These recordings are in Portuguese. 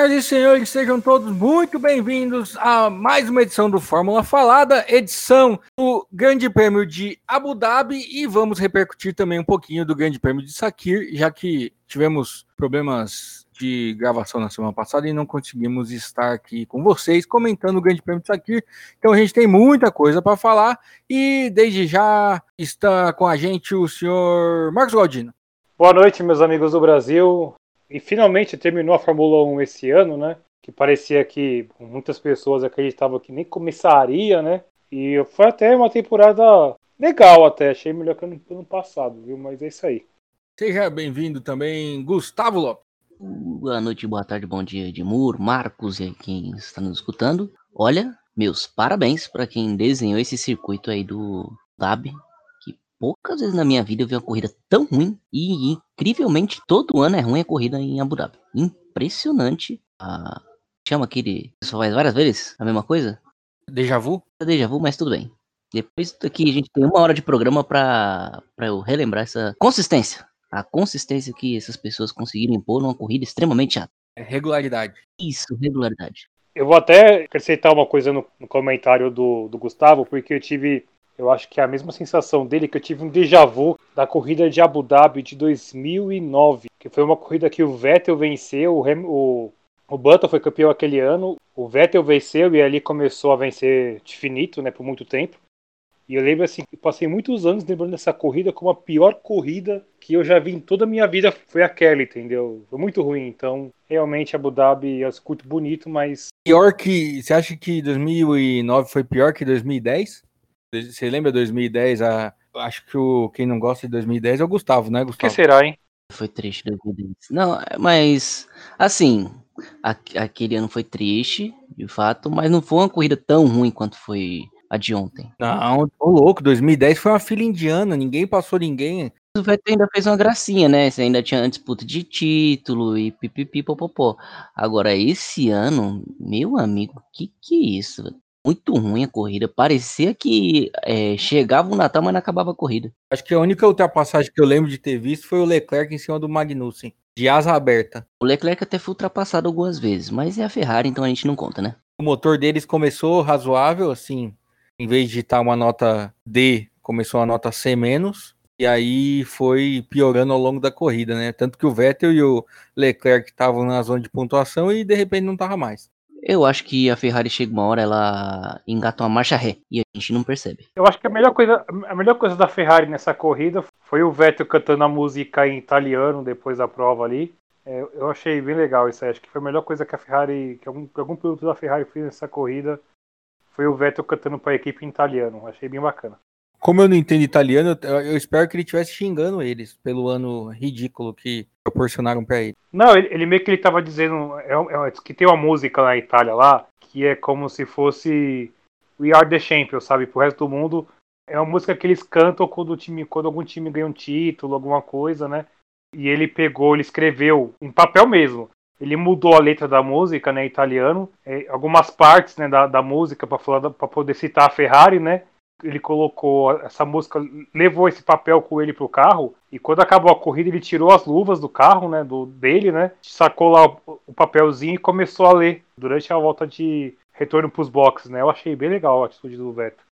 Senhoras e senhores, sejam todos muito bem-vindos a mais uma edição do Fórmula Falada, edição do Grande Prêmio de Abu Dhabi e vamos repercutir também um pouquinho do Grande Prêmio de Sakir, já que tivemos problemas de gravação na semana passada e não conseguimos estar aqui com vocês comentando o Grande Prêmio de Sakir. Então a gente tem muita coisa para falar e desde já está com a gente o senhor Marcos Galdino. Boa noite, meus amigos do Brasil. E finalmente terminou a Fórmula 1 esse ano, né? Que parecia que muitas pessoas acreditavam que nem começaria, né? E foi até uma temporada legal até, achei melhor que ano, ano passado, viu? Mas é isso aí. Seja bem-vindo também, Gustavo Lopes. Boa noite, boa tarde, bom dia, Edmur, Marcos e quem está nos escutando. Olha, meus parabéns para quem desenhou esse circuito aí do DAB, poucas vezes na minha vida eu vi uma corrida tão ruim e incrivelmente todo ano é ruim a corrida em Abu Dhabi. Impressionante. Ah, chama aquele. Só faz várias vezes a mesma coisa? Deja vu? Deja vu, mas tudo bem. Depois daqui a gente tem uma hora de programa pra, pra eu relembrar essa consistência. A consistência que essas pessoas conseguiram impor numa corrida extremamente chata. É regularidade. Isso, regularidade. Eu vou até acrescentar uma coisa no, no comentário do, do Gustavo, porque eu tive eu acho que é a mesma sensação dele que eu tive um déjà vu da corrida de Abu Dhabi de 2009, que foi uma corrida que o Vettel venceu, o, o, o Button foi campeão aquele ano, o Vettel venceu e ali começou a vencer de finito, né, por muito tempo. E eu lembro assim, passei muitos anos lembrando dessa corrida como a pior corrida que eu já vi em toda a minha vida foi aquela, entendeu? Foi muito ruim, então realmente Abu Dhabi eu curto bonito, mas pior que você acha que 2009 foi pior que 2010? Você lembra 2010? A, acho que o, quem não gosta de 2010 é o Gustavo, né, Gustavo? O que será, hein? Foi triste 2010. Não, mas, assim, aquele ano foi triste, de fato, mas não foi uma corrida tão ruim quanto foi a de ontem. Não, tô louco, 2010 foi uma fila indiana, ninguém passou ninguém. O Vettel ainda fez uma gracinha, né? Você ainda tinha disputa de título e pipipi popopó. Agora, esse ano, meu amigo, que que é isso? Muito ruim a corrida. Parecia que é, chegava o Natal, mas não acabava a corrida. Acho que a única ultrapassagem que eu lembro de ter visto foi o Leclerc em cima do Magnussen, de asa aberta. O Leclerc até foi ultrapassado algumas vezes, mas é a Ferrari, então a gente não conta, né? O motor deles começou razoável, assim, em vez de estar uma nota D, começou a nota C menos. E aí foi piorando ao longo da corrida, né? Tanto que o Vettel e o Leclerc estavam na zona de pontuação e de repente não tava mais. Eu acho que a Ferrari chega uma hora, ela engata uma marcha ré e a gente não percebe. Eu acho que a melhor coisa, a melhor coisa da Ferrari nessa corrida foi o Vettel cantando a música em italiano depois da prova ali. É, eu achei bem legal isso aí. Acho que foi a melhor coisa que a Ferrari, que algum, que algum piloto da Ferrari fez nessa corrida, foi o Vettel cantando para a equipe em italiano. Achei bem bacana. Como eu não entendo italiano, eu espero que ele estivesse xingando eles pelo ano ridículo que proporcionaram para ele. Não, ele, ele, meio que ele tava dizendo é, é, que tem uma música na Itália lá que é como se fosse We Are the Champions, sabe? Pro resto do mundo é uma música que eles cantam quando o time, quando algum time ganha um título, alguma coisa, né? E ele pegou, ele escreveu em papel mesmo. Ele mudou a letra da música, né, italiano, é, algumas partes, né, da, da música para poder citar a Ferrari, né? Ele colocou essa música, levou esse papel com ele pro carro, e quando acabou a corrida, ele tirou as luvas do carro, né, do dele, né, sacou lá o, papelzinho e começou a ler durante a volta de retorno pros boxes, né? Eu achei bem legal a atitude do Vettel.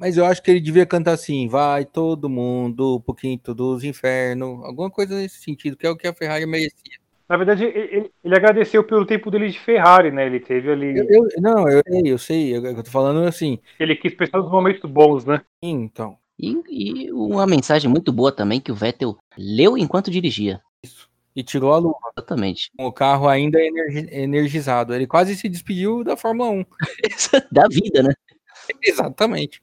Mas eu acho que ele devia cantar assim, vai todo mundo, um pouquinho dos infernos, alguma coisa nesse sentido, que é o que a Ferrari merecia. Na verdade, ele, ele, agradeceu pelo tempo dele de Ferrari, né? Ele teve ali. Eu, eu, não, eu sei, eu sei. Eu, eu tô falando assim. Ele quis pensar nos momentos bons, né? Então. E, e, uma mensagem muito boa também que o Vettel leu enquanto dirigia. Isso. E tirou a luva. Exatamente. O carro ainda energizado. Ele quase se despediu da Fórmula 1. da vida, né? Exatamente.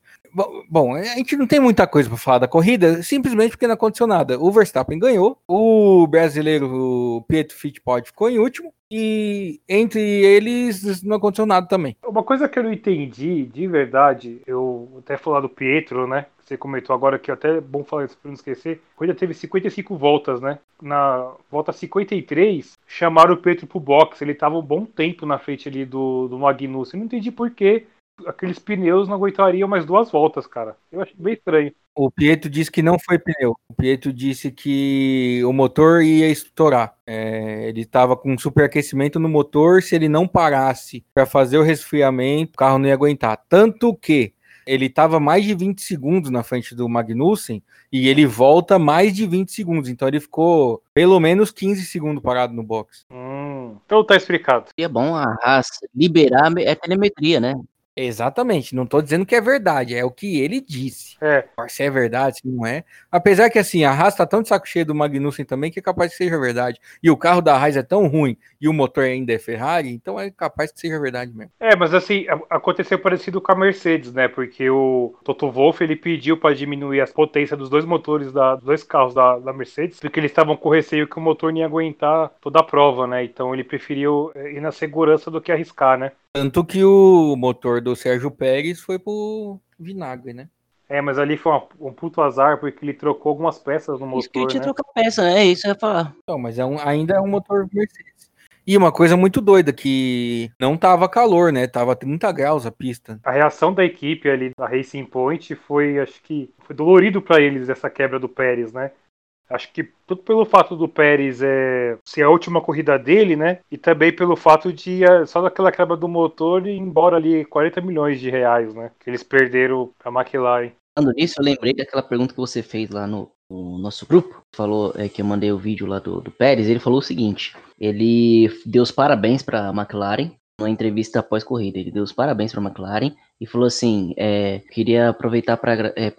Bom, a gente não tem muita coisa para falar da corrida, simplesmente porque não aconteceu nada. O Verstappen ganhou, o brasileiro Pietro Fittipaldi ficou em último, e entre eles não aconteceu nada também. Uma coisa que eu não entendi, de verdade, eu até falar do Pietro, né? Você comentou agora que até é bom falar isso para não esquecer. A corrida teve 55 voltas, né? Na volta 53, chamaram o Pietro pro box. Ele tava um bom tempo na frente ali do, do Magnussen. Eu não entendi por quê aqueles pneus não aguentariam mais duas voltas, cara. Eu achei bem estranho. O Pietro disse que não foi pneu. O Pietro disse que o motor ia estourar. É, ele estava com superaquecimento no motor. Se ele não parasse para fazer o resfriamento, o carro não ia aguentar. Tanto que ele estava mais de 20 segundos na frente do Magnussen e ele volta mais de 20 segundos. Então ele ficou pelo menos 15 segundos parado no box. Hum, então tá explicado. E é bom a Haas liberar a telemetria, né? Exatamente, não tô dizendo que é verdade, é o que ele disse. É. Se é verdade, se não é. Apesar que assim, a Haas tá tão de saco cheio do Magnussen também que é capaz que seja verdade. E o carro da Haas é tão ruim e o motor ainda é Ferrari, então é capaz que seja verdade mesmo. É, mas assim, aconteceu parecido com a Mercedes, né? Porque o Toto Wolff ele pediu para diminuir a potência dos dois motores da, dos dois carros da, da Mercedes, porque eles estavam com receio que o motor não ia aguentar toda a prova, né? Então ele preferiu eh, ir na segurança do que arriscar, né? Tanto que o motor do Sérgio Pérez foi pro vinagre, né? É, mas ali foi um, um puto azar, porque ele trocou algumas peças no motor. Isso que ele né? trocar peça? É isso eu ia falar. Não, mas é um, ainda é um motor Mercedes. E uma coisa muito doida, que não tava calor, né? Tava 30 graus a pista. A reação da equipe ali da Racing Point foi, acho que, foi dolorido para eles essa quebra do Pérez, né? Acho que tudo pelo fato do Pérez é, ser a última corrida dele, né? E também pelo fato de é, só daquela quebra do motor ir embora ali 40 milhões de reais, né? Que eles perderam a McLaren. Falando nisso, eu lembrei daquela pergunta que você fez lá no, no nosso grupo. Falou é, que eu mandei o vídeo lá do, do Pérez. Ele falou o seguinte: ele deu os parabéns para a McLaren numa entrevista após corrida. Ele deu os parabéns para a McLaren e falou assim: é, queria aproveitar para é,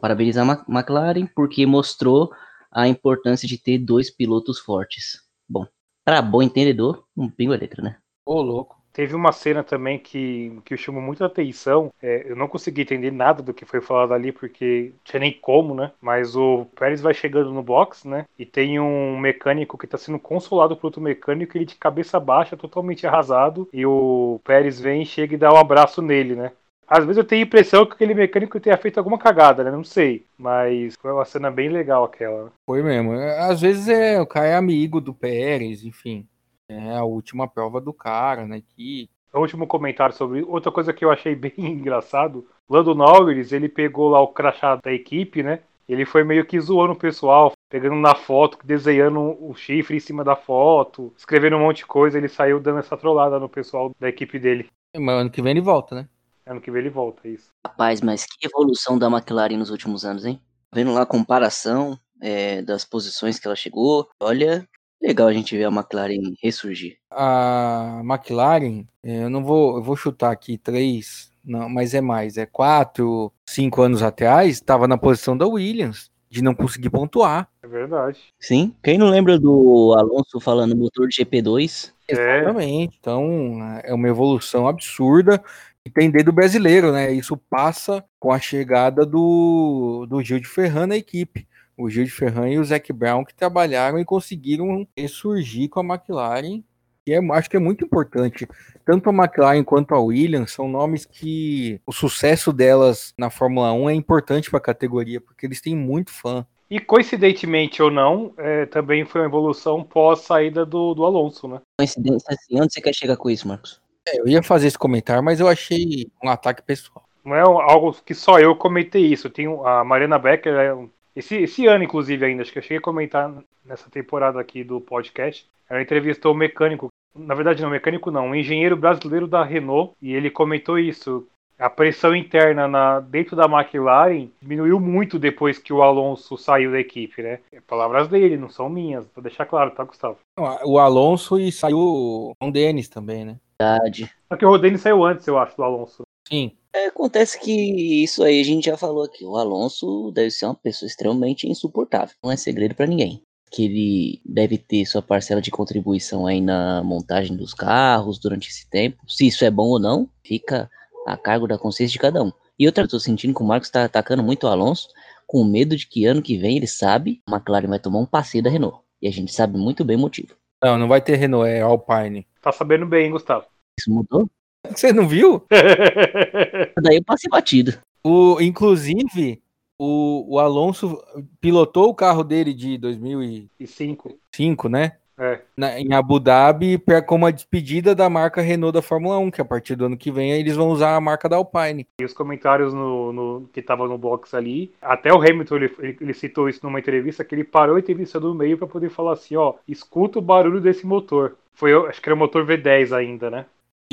parabenizar a McLaren porque mostrou a importância de ter dois pilotos fortes. Bom, para bom entendedor, um pingo a letra, né? Ô, louco. Teve uma cena também que, que chamou muita atenção. É, eu não consegui entender nada do que foi falado ali, porque tinha nem como, né? Mas o Pérez vai chegando no box, né? E tem um mecânico que tá sendo consolado por outro mecânico, ele de cabeça baixa, totalmente arrasado. E o Pérez vem, chega e dá um abraço nele, né? Às vezes eu tenho a impressão que aquele mecânico tenha feito alguma cagada, né? Não sei. Mas foi uma cena bem legal aquela. Foi mesmo. Às vezes é, o cara é amigo do Pérez, enfim. É a última prova do cara, né? Que... O último comentário sobre outra coisa que eu achei bem engraçado. Lando Norris, ele pegou lá o crachá da equipe, né? Ele foi meio que zoando o pessoal, pegando na foto, desenhando o chifre em cima da foto, escrevendo um monte de coisa. Ele saiu dando essa trollada no pessoal da equipe dele. Mas ano que vem ele volta, né? Ano que vem ele volta, é isso. Rapaz, mas que evolução da McLaren nos últimos anos, hein? Vendo lá a comparação é, das posições que ela chegou, olha, legal a gente ver a McLaren ressurgir. A McLaren, é, eu não vou, eu vou chutar aqui três, não, mas é mais, é quatro, cinco anos atrás, estava na posição da Williams de não conseguir pontuar. É verdade. Sim. Quem não lembra do Alonso falando motor de GP2? É. Exatamente. Então, é uma evolução absurda e tem dedo brasileiro, né? Isso passa com a chegada do, do Gil de Ferran na equipe. O Gil de Ferran e o Zac Brown que trabalharam e conseguiram ressurgir com a McLaren, que é, acho que é muito importante. Tanto a McLaren quanto a Williams são nomes que o sucesso delas na Fórmula 1 é importante para a categoria, porque eles têm muito fã. E coincidentemente ou não, é, também foi uma evolução pós saída do, do Alonso, né? Coincidência assim, onde você quer chegar com isso, Marcos? É, eu ia fazer esse comentário, mas eu achei um ataque pessoal. Não é algo que só eu comentei isso. Tem a Mariana Becker, é esse, esse ano, inclusive, ainda, acho que eu cheguei a comentar nessa temporada aqui do podcast. Ela entrevistou o mecânico, na verdade, não, mecânico não, um engenheiro brasileiro da Renault, e ele comentou isso. A pressão interna na, dentro da McLaren diminuiu muito depois que o Alonso saiu da equipe, né? É palavras dele, não são minhas, pra deixar claro, tá, Gustavo? O Alonso e saiu o Denis também, né? Verdade. Só que o Rodeni saiu antes, eu acho, do Alonso. Sim. É, acontece que isso aí a gente já falou aqui. O Alonso deve ser uma pessoa extremamente insuportável. Não é segredo para ninguém. Que ele deve ter sua parcela de contribuição aí na montagem dos carros durante esse tempo. Se isso é bom ou não, fica a cargo da consciência de cada um. E outra, eu tô sentindo que o Marcos tá atacando muito o Alonso, com medo de que ano que vem ele sabe, a McLaren vai tomar um passeio da Renault. E a gente sabe muito bem o motivo. Não, não vai ter Renault, é Alpine. Tá sabendo bem, hein, Gustavo? Isso mudou? Você não viu? Daí eu passei batido. O, inclusive, o, o Alonso pilotou o carro dele de 2005, 5, né? É. na- em Abu Dhabi pra, como a despedida da marca Renault da Fórmula 1, que a partir do ano que vem eles vão usar a marca da Alpine. E os comentários no, no- que tava no box ali, até o Hamilton ele, ele- ele citou isso numa entrevista, que ele parou a entrevista do meio pra poder falar assim, ó, escuta o barulho desse motor. Foi, acho que era o motor V10 ainda, né?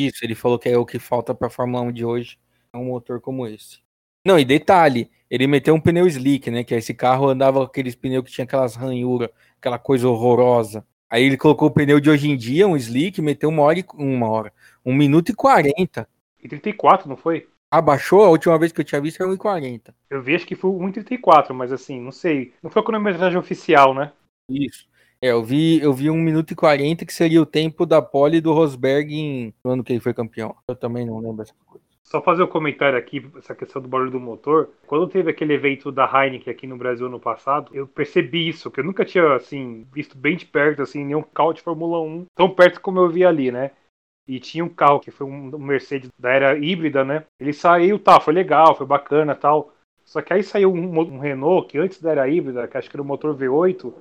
Isso, ele falou que é o que falta pra Fórmula 1 de hoje, é um motor como esse. Não, e detalhe, ele meteu um pneu slick, né, que esse carro andava com aqueles pneus que tinha aquelas ranhuras, aquela coisa horrorosa. Aí ele colocou o pneu de hoje em dia, um slick, meteu uma hora, e, uma hora, um minuto e 40. E 34, não foi? Abaixou, a última vez que eu tinha visto era 1,40. Eu vi, acho que foi 1,34, mas assim, não sei. Não foi a cronometragem oficial, né? Isso. É, eu vi, eu vi 1 minuto e 40, que seria o tempo da pole do Rosberg em, no ano que ele foi campeão. Eu também não lembro essa coisa. Só fazer um comentário aqui, essa questão do barulho do motor. Quando teve aquele evento da Heineken aqui no Brasil no passado, eu percebi isso, que eu nunca tinha, assim, visto bem de perto, assim, nenhum carro de Fórmula 1 tão perto como eu vi ali, né? E tinha um carro que foi um Mercedes da era híbrida, né? Ele saiu, tá, foi legal, foi bacana tal. Só que aí saiu um, um Renault, que antes da era híbrida, que acho que era o motor V8.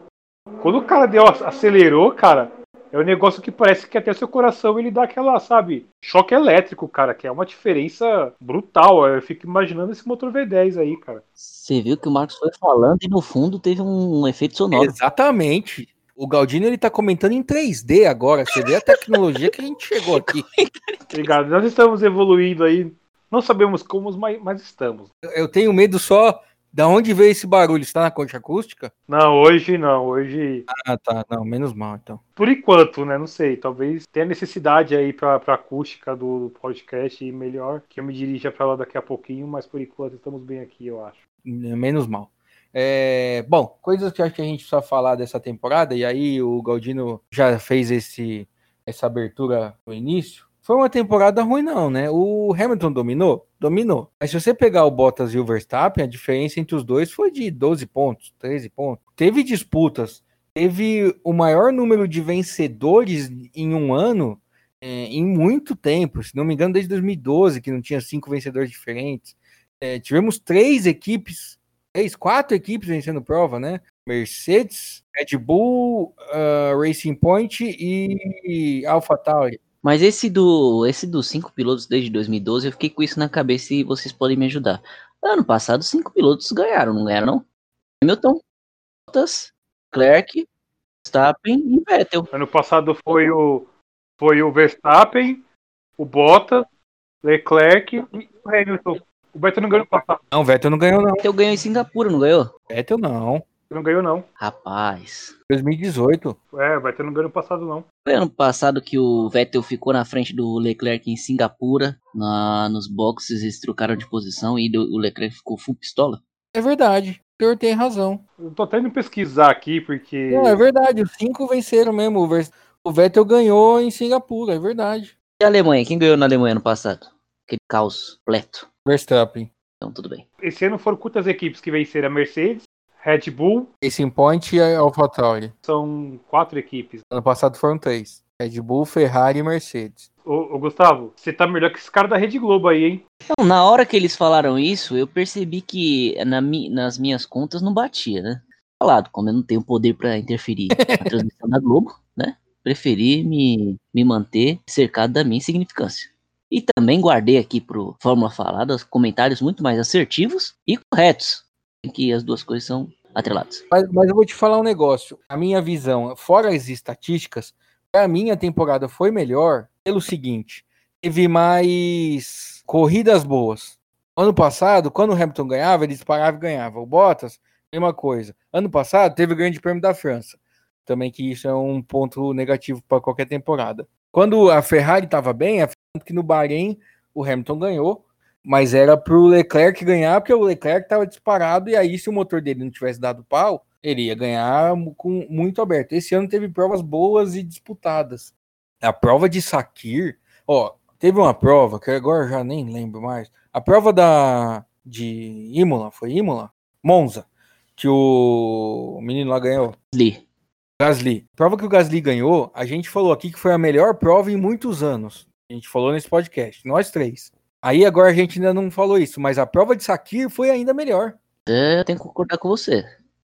Quando o cara deu, acelerou, cara, é um negócio que parece que até seu coração ele dá aquela, sabe, choque elétrico, cara, que é uma diferença brutal. Eu fico imaginando esse motor V10 aí, cara. Você viu que o Marcos foi falando e no fundo teve um, efeito sonoro. Exatamente. O Galdino ele tá comentando em 3D agora. Você vê a tecnologia que a gente chegou aqui. Obrigado. Nós estamos evoluindo aí. Não sabemos como, mas, mas estamos. Eu- Eu tenho medo só da onde veio esse barulho. Está na concha acústica? Não, hoje não. Hoje, Ah, tá. Não, menos mal então. por enquanto, né? Não sei. Talvez tenha necessidade aí pra, pra acústica do podcast ir melhor. Que eu me dirija pra lá daqui a pouquinho, mas por enquanto estamos bem aqui, eu acho. Menos mal. É, bom, coisas que acho que a gente precisa falar dessa temporada, e aí o Galdino já fez esse, essa abertura no início. Foi uma temporada ruim, não, né? O Hamilton dominou? Dominou. Mas se você pegar o Bottas e o Verstappen, a diferença entre os dois foi de 12 pontos, 13 pontos. Teve disputas, teve o maior número de vencedores em um ano é, em muito tempo. Se não me engano, desde 2012, que não tinha cinco vencedores diferentes. É, tivemos três equipes, três, quatro equipes vencendo prova, né? Mercedes, Red Bull, ah, Racing Point e AlphaTauri. Mas esse do esse dos cinco pilotos desde 2012, eu fiquei com isso na cabeça e vocês podem me ajudar. Ano passado, cinco pilotos ganharam, não ganharam, não? Hamilton, Bottas, Clerc, Verstappen e Vettel. Ano passado foi o, foi o Verstappen, o Bottas, Leclerc e o Hamilton. O Vettel não ganhou no passado. Não, Vettel não ganhou, não. Vettel ganhou em Singapura, não ganhou? Vettel não. Não ganhou, não. Rapaz. 2018. É, o Vettel não ganhou no passado, não. Foi ano passado que o Vettel ficou na frente do Leclerc em Singapura, na, nos boxes, eles trocaram de posição e do- o Leclerc ficou full pistola. É verdade. O senhor tem razão. Eu tô até indo pesquisar aqui, porque. Não, é verdade. Os cinco venceram mesmo. O, Vettel ganhou em Singapura, é verdade. E a Alemanha? Quem ganhou na Alemanha ano passado? Aquele caos completo. Verstappen. Então, tudo bem. Esse ano foram quantas equipes que venceram? A Mercedes, Red Bull, Racing Point e AlphaTauri. são quatro equipes. Ano passado foram três. Red Bull, Ferrari e Mercedes. Ô, ô, Gustavo, você tá melhor que esse cara da Rede Globo aí, hein? Então, na hora que eles falaram isso, eu percebi que na mi- nas minhas contas não batia, né? Falado, como eu não tenho poder pra interferir na transmissão da Globo, né? Preferi me, me manter cercado da minha insignificância. E também guardei aqui pro Fórmula Falada os comentários muito mais assertivos e corretos, em que as duas coisas são atreladas. Mas, mas eu vou te falar um negócio. A minha visão, fora as estatísticas, pra mim a temporada foi melhor pelo seguinte: teve mais corridas boas. Ano passado, quando o Hamilton ganhava, ele disparava e ganhava. O Bottas, mesma coisa. Ano passado, teve o Grande Prêmio da França. Também que isso é um ponto negativo para qualquer temporada. Quando a Ferrari estava bem, é que no Bahrein o Hamilton ganhou, mas era pro Leclerc ganhar, porque o Leclerc estava disparado, e aí, se o motor dele não tivesse dado pau, ele ia ganhar com muito aberto. Esse ano teve provas boas e disputadas. A prova de Sakir, ó, teve uma prova que agora eu já nem lembro mais. A prova da de Imola, foi Imola? Monza, que o menino lá ganhou. Lee, Gasly. Prova que o Gasly ganhou, a gente falou aqui que foi a melhor prova em muitos anos. A gente falou nesse podcast, nós três. Aí agora a gente ainda não falou isso, mas a prova de Sakir foi ainda melhor. é, eu tenho que concordar com você.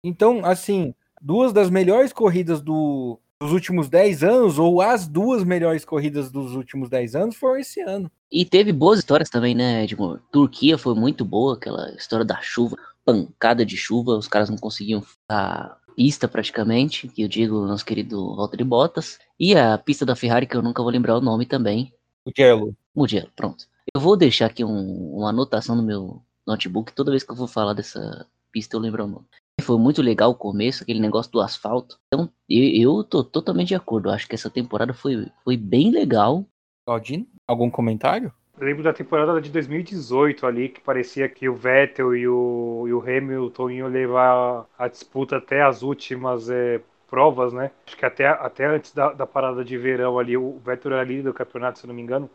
Então, assim, duas das melhores corridas do, dos últimos 10 anos, ou as duas melhores corridas dos últimos 10 anos foram esse ano. E teve boas histórias também, né, Edmur? Turquia foi muito boa, aquela história da chuva, pancada de chuva, os caras não conseguiam a pista praticamente, que eu digo, nosso querido Valtteri Bottas, e a pista da Ferrari, que eu nunca vou lembrar o nome também. Mugello. Mugello, pronto. Eu vou deixar aqui um, uma anotação no meu notebook, toda vez que eu vou falar dessa pista eu lembro o nome. Foi muito legal o começo, aquele negócio do asfalto. Então, eu, eu tô totalmente de acordo. Eu acho que essa temporada foi, foi bem legal. Claudine, algum comentário? Eu lembro da temporada de 2018 ali, que parecia que o Vettel e o, e o Hamilton iam levar a disputa até as últimas é, provas, né? Acho que até, até antes da, da parada de verão ali, o Vettel era líder do campeonato, se não me engano.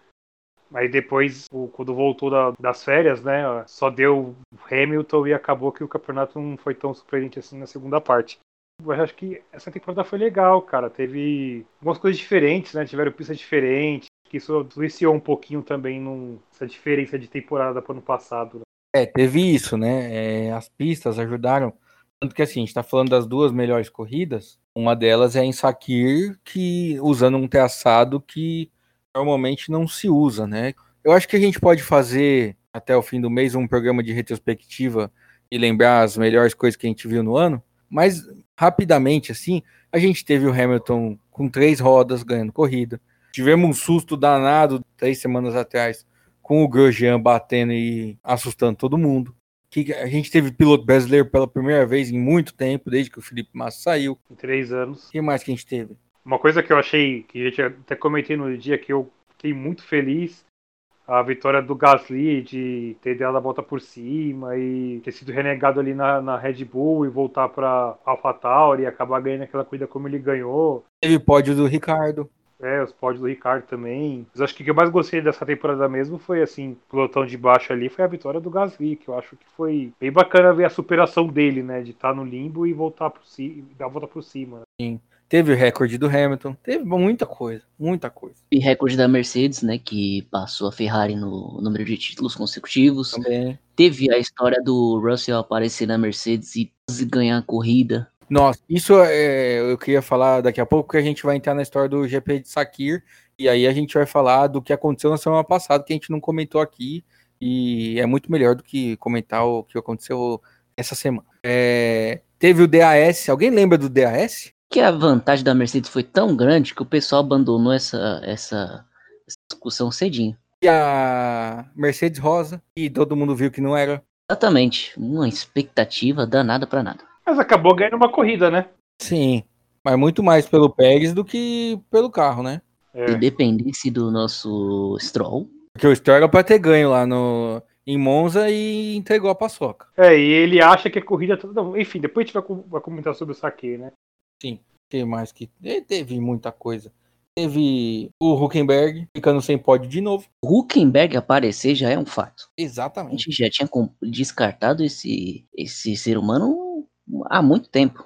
Mas depois, quando voltou da, das férias, né, só deu Hamilton e acabou que o campeonato não foi tão surpreendente assim na segunda parte. Eu acho que essa temporada foi legal, cara. Teve algumas coisas diferentes, né? Tiveram pistas diferentes. Que isso influenciou um pouquinho também nessa diferença de temporada para o ano passado. Né? É, teve isso, né? É, as pistas ajudaram. Tanto que assim, a gente tá falando das duas melhores corridas. Uma delas é em Sakir, que usando um traçado que normalmente não se usa, né? Eu acho que a gente pode fazer até o fim do mês um programa de retrospectiva e lembrar as melhores coisas que a gente viu no ano, mas rapidamente assim, a gente teve o Hamilton com três rodas ganhando corrida. Tivemos um susto danado três semanas atrás com o Grosjean batendo e assustando todo mundo. Que a gente teve piloto brasileiro pela primeira vez em muito tempo, desde que o Felipe Massa saiu. Em três anos. O que mais que a gente teve? Uma coisa que eu achei, que a gente até comentei no dia que eu fiquei muito feliz, a vitória do Gasly de ter dado a volta por cima e ter sido renegado ali na, na Red Bull e voltar para AlphaTauri e acabar ganhando aquela corrida como ele ganhou. Teve pódio do Ricardo. É, os pódios do Ricardo também. Mas acho que o que eu mais gostei dessa temporada mesmo foi, assim, pelotão de baixo ali, foi a vitória do Gasly, que eu acho que foi bem bacana ver a superação dele, né? De estar tá no limbo e voltar por cima, dar a volta por cima. Né? Sim. Teve o recorde do Hamilton, teve muita coisa, muita coisa. E recorde da Mercedes, né, que passou a Ferrari no número de títulos consecutivos. Também. Teve a história do Russell aparecer na Mercedes e ganhar a corrida. Nossa, isso é, eu queria falar daqui a pouco, que a gente vai entrar na história do GP de Sakir, e aí a gente vai falar do que aconteceu na semana passada, que a gente não comentou aqui, e é muito melhor do que comentar o que aconteceu essa semana. É, teve o DAS, alguém lembra do DAS? Que a vantagem da Mercedes foi tão grande que o pessoal abandonou essa, essa, essa discussão cedinho. E a Mercedes rosa, e todo mundo viu que não era. Exatamente, uma expectativa danada para nada. Mas acabou ganhando uma corrida, né? Sim, mas muito mais pelo Pérez do que pelo carro, né? É. Se dependesse do nosso Stroll. Porque o Stroll era pra ter ganho lá no, em Monza e entregou a paçoca. É, e ele acha que a corrida. Enfim, depois a gente vai, vai comentar sobre o saque, né? Sim. que mais que. Teve muita coisa. Teve o Huckenberg ficando sem pódio de novo. O Huckenberg aparecer já é um fato. Exatamente. A gente já tinha descartado esse, esse ser humano há muito tempo.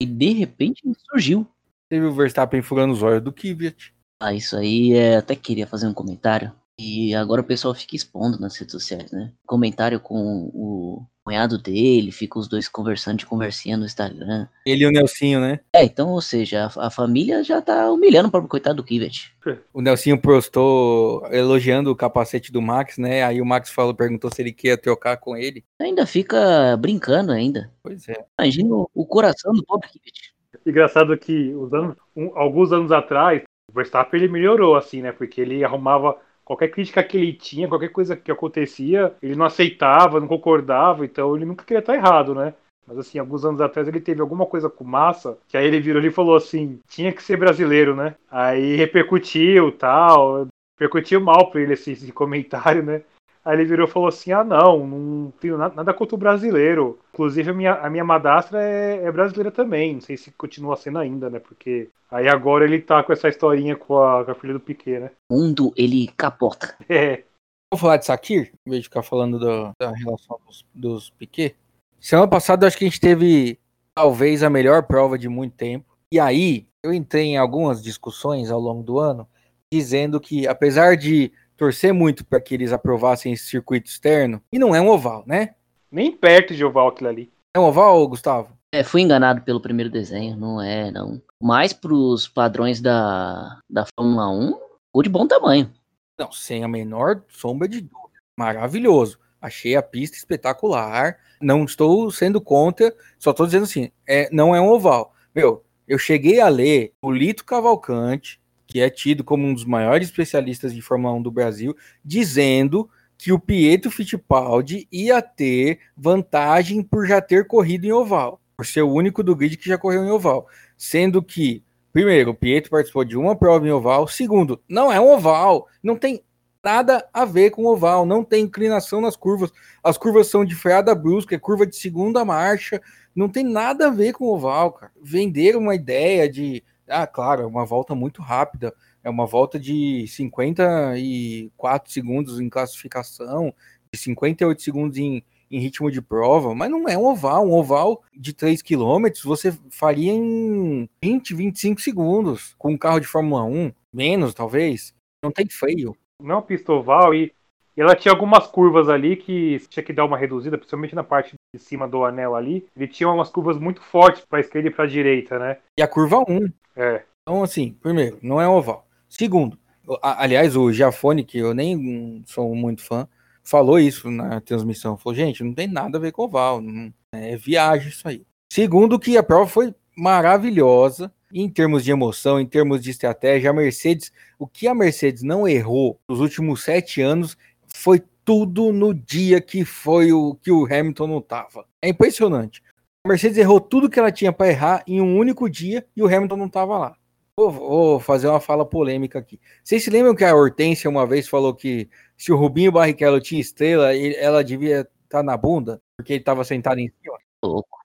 E de repente surgiu. Teve o Verstappen furando os olhos do Kvyat. Ah, isso aí é, até queria fazer um comentário. E agora o pessoal fica expondo nas redes sociais, né? Comentário com o cunhado dele, fica os dois conversando de conversinha no Instagram. Ele e o Nelsinho, né? É, então, ou seja, a, a família já tá humilhando o próprio coitado do Kivet. O Nelsinho postou elogiando o capacete do Max, né? Aí o Max falou, perguntou se ele queria trocar com ele. Ainda fica brincando ainda. Pois é. Imagina o, o coração do pobre Kivet. Engraçado que anos, um, alguns anos atrás, o Verstappen ele melhorou assim, né? Porque ele arrumava qualquer crítica que ele tinha, qualquer coisa que acontecia, ele não aceitava, não concordava, então ele nunca queria estar errado, né? Mas assim, alguns anos atrás ele teve alguma coisa com massa, que aí ele virou e falou assim, tinha que ser brasileiro, né? Aí repercutiu tal, repercutiu mal pra ele esse, esse comentário, né? Aí ele virou e falou assim: ah, não, não tenho nada contra o brasileiro. Inclusive, a minha, a minha madrastra é, é, brasileira também. Não sei se continua sendo ainda, né? Porque aí agora ele tá com essa historinha com a, com a filha do Piquet, né? Mundo, ele capota. É. Vamos falar de Sakir, em vez de ficar falando do, da relação dos, dos Piquet. Semana passada, acho que a gente teve talvez a melhor prova de muito tempo. E aí, eu entrei em algumas discussões ao longo do ano, dizendo que, apesar de torcer muito para que eles aprovassem esse circuito externo. E não é um oval, né? Nem perto de oval aquilo ali. É um oval, Gustavo? É, fui enganado pelo primeiro desenho, não é, não. Mas pros padrões da, da Fórmula 1, ficou de bom tamanho. Não, sem a menor sombra de dúvida. Maravilhoso. Achei a pista espetacular. Não estou sendo contra, só estou dizendo assim, é, não é um oval. Meu, eu cheguei a ler o Lito Cavalcante, que é tido como um dos maiores especialistas de Fórmula 1 do Brasil, dizendo que o Pietro Fittipaldi ia ter vantagem por já ter corrido em oval, por ser o único do grid que já correu em oval. Sendo que, primeiro, o Pietro participou de uma prova em oval, segundo, não é um oval, não tem nada a ver com oval, não tem inclinação nas curvas. As curvas são de freada brusca, é curva de segunda marcha, não tem nada a ver com oval, cara. Venderam uma ideia de, ah, claro, é uma volta muito rápida, é uma volta de 54 segundos em classificação, de 58 segundos em, em ritmo de prova, mas não é um oval. Um oval de 3 km você faria em 20, 25 segundos com um carro de Fórmula 1, menos talvez. Não tem freio não pista oval e, e ela tinha algumas curvas ali que tinha que dar uma reduzida, principalmente na parte de cima do anel ali. Ele tinha umas curvas muito fortes para esquerda e para direita, né? E a curva 1. É. Então, assim, primeiro, não é oval. Segundo, aliás, o Giafone, que eu nem sou muito fã, falou isso na transmissão. Falou, gente, não tem nada a ver com oval. Não, é viagem isso aí. Segundo, que a prova foi maravilhosa em termos de emoção, em termos de estratégia, a Mercedes, o que a Mercedes não errou nos últimos sete anos foi tudo no dia que foi o que o Hamilton não estava. É impressionante. A Mercedes errou tudo que ela tinha para errar em um único dia e o Hamilton não estava lá. Vou, vou, fazer uma fala polêmica aqui. Vocês se lembram que a Hortência uma vez falou que se o Rubinho Barrichello tinha estrela, ela devia estar tá na bunda, porque ele estava sentado em cima? Louco.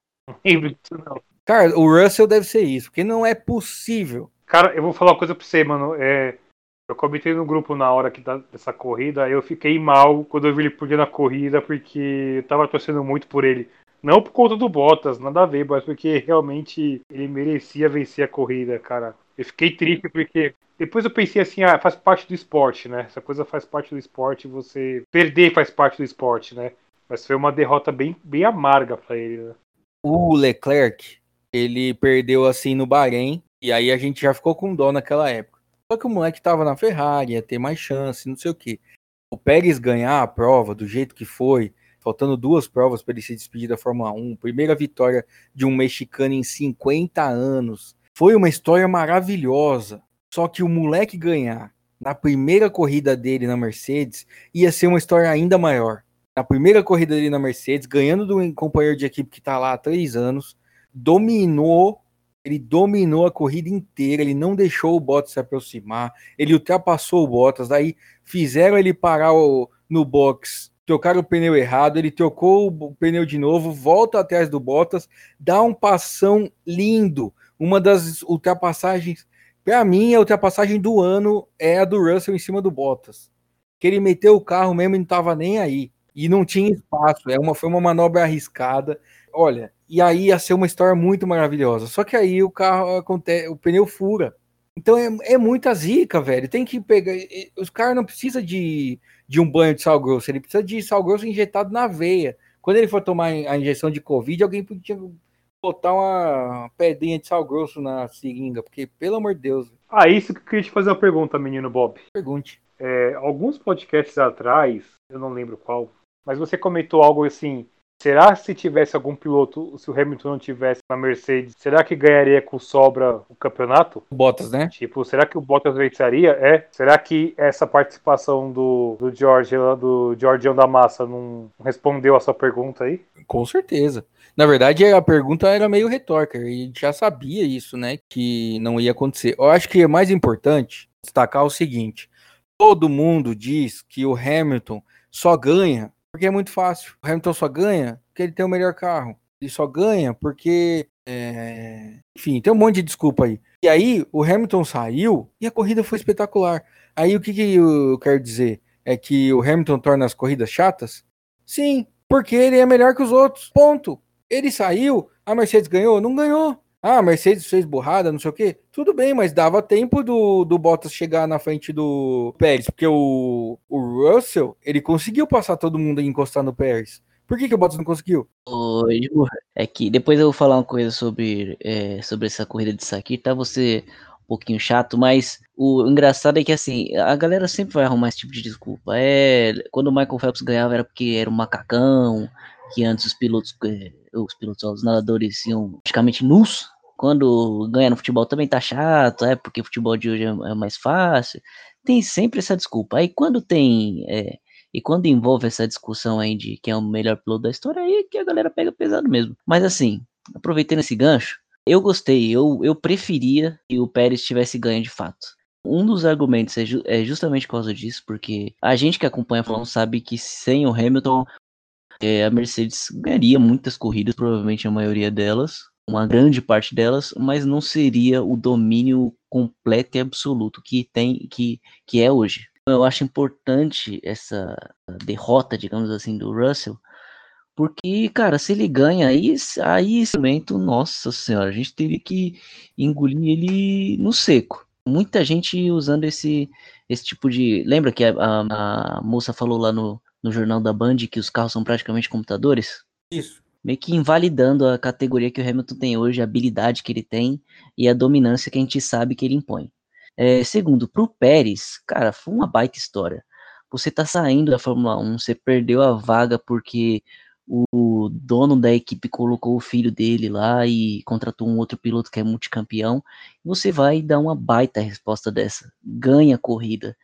Não. Cara, o Russell deve ser isso, porque não é possível. Cara, eu vou falar uma coisa pra você, mano. É, eu comentei no grupo na hora que da, dessa corrida, eu fiquei mal quando eu vi ele perder na corrida, porque eu tava torcendo muito por ele. Não por conta do Bottas, nada a ver, mas porque realmente ele merecia vencer a corrida, cara. Eu fiquei triste porque depois eu pensei assim, ah, faz parte do esporte, né? Essa coisa faz parte do esporte, você perder faz parte do esporte, né? Mas foi uma derrota bem, bem amarga para ele, né? O Leclerc, ele perdeu assim no Bahrein, e aí a gente já ficou com dó naquela época. Só que o moleque tava na Ferrari, ia ter mais chance, não sei o que. O Pérez ganhar a prova do jeito que foi, faltando duas provas para ele se despedir da Fórmula 1, primeira vitória de um mexicano em 50 anos. Foi uma história maravilhosa. Só que o moleque ganhar na primeira corrida dele na Mercedes ia ser uma história ainda maior. Na primeira corrida dele na Mercedes, ganhando do companheiro de equipe que está lá há três anos, dominou, ele dominou a corrida inteira, ele não deixou o Bottas se aproximar, ele ultrapassou o Bottas, daí fizeram ele parar o, no box, trocaram o pneu errado, ele trocou o pneu de novo, volta atrás do Bottas, dá um passão lindo, uma das ultrapassagens, para mim a ultrapassagem do ano é a do Russell em cima do Bottas, que ele meteu o carro mesmo e não estava nem aí, e não tinha espaço, é uma, foi uma manobra arriscada, olha, e aí ia ser uma história muito maravilhosa. Só que aí o carro acontece, o pneu fura. Então é, é muita zica, velho. Tem que pegar. Os caras não precisam de, de um banho de sal grosso, ele precisa de sal grosso injetado na veia. Quando ele for tomar a injeção de Covid, alguém podia botar uma pedrinha de sal grosso na seringa, porque, pelo amor de Deus. Ah, isso que eu queria te fazer uma pergunta, menino Bob. Pergunte. É, alguns podcasts atrás, eu não lembro qual, mas você comentou algo assim Será que se tivesse algum piloto, se o Hamilton não tivesse na Mercedes, será que ganharia com sobra o campeonato? Bottas, né? Tipo, será que o Bottas venceria? É. Será que essa participação do, do George, do Georgião da Massa, não respondeu a sua pergunta aí? Com certeza. Na verdade, a pergunta era meio retórica, e já sabia isso, né? Que não ia acontecer. Eu acho que é mais importante destacar o seguinte: todo mundo diz que o Hamilton só ganha porque é muito fácil. O Hamilton só ganha porque ele tem o melhor carro. Ele só ganha porque. É... Enfim, tem um monte de desculpa aí. E aí, o Hamilton saiu e a corrida foi espetacular. Aí, o que, que eu quero dizer? É que o Hamilton torna as corridas chatas? Sim, porque ele é melhor que os outros. Ponto. Ele saiu, a Mercedes ganhou? Não ganhou. Ah, Mercedes fez burrada, não sei o quê. Tudo bem, mas dava tempo do, do Bottas chegar na frente do Pérez, porque o, o Russell, ele conseguiu passar todo mundo e encostar no Pérez. Por que, que o Bottas não conseguiu? É que depois eu vou falar uma coisa sobre, é, sobre essa corrida de Sakir, tá? Você um pouquinho chato, mas o engraçado é que assim, a galera sempre vai arrumar esse tipo de desculpa. É, quando o Michael Phelps ganhava era porque era um macacão, que antes os pilotos, eh, os pilotos, os nadadores iam praticamente nus. Quando ganha no futebol também tá chato, é porque o futebol de hoje é, é mais fácil. Tem sempre essa desculpa. Aí quando tem é, e quando envolve essa discussão aí de quem é o melhor piloto da história, aí é que a galera pega pesado mesmo. Mas assim, aproveitando esse gancho, eu gostei, eu, eu preferia que o Pérez tivesse ganho de fato. Um dos argumentos é, ju é, justamente por causa disso, porque a gente que acompanha a Fórmula 1 sabe que sem o Hamilton, é, a Mercedes ganharia muitas corridas, provavelmente a maioria delas, uma grande parte delas, mas não seria o domínio completo e absoluto que tem, que, que é hoje eu acho importante essa derrota, digamos assim, do Russell, porque, cara, se ele ganha, aí, aí esse momento, nossa senhora, a gente teria que engolir ele no seco. Muita gente usando esse, esse tipo de. Lembra que a, a, a moça falou lá no, no jornal da Band que os carros são praticamente computadores? Isso. Meio que invalidando a categoria que o Hamilton tem hoje, a habilidade que ele tem e a dominância que a gente sabe que ele impõe. É, segundo, para o Pérez, cara, foi uma baita história. Você tá saindo da Fórmula 1, você perdeu a vaga porque o dono da equipe colocou o filho dele lá e contratou um outro piloto que é multicampeão. Você vai dar uma baita resposta dessa. Ganha a corrida.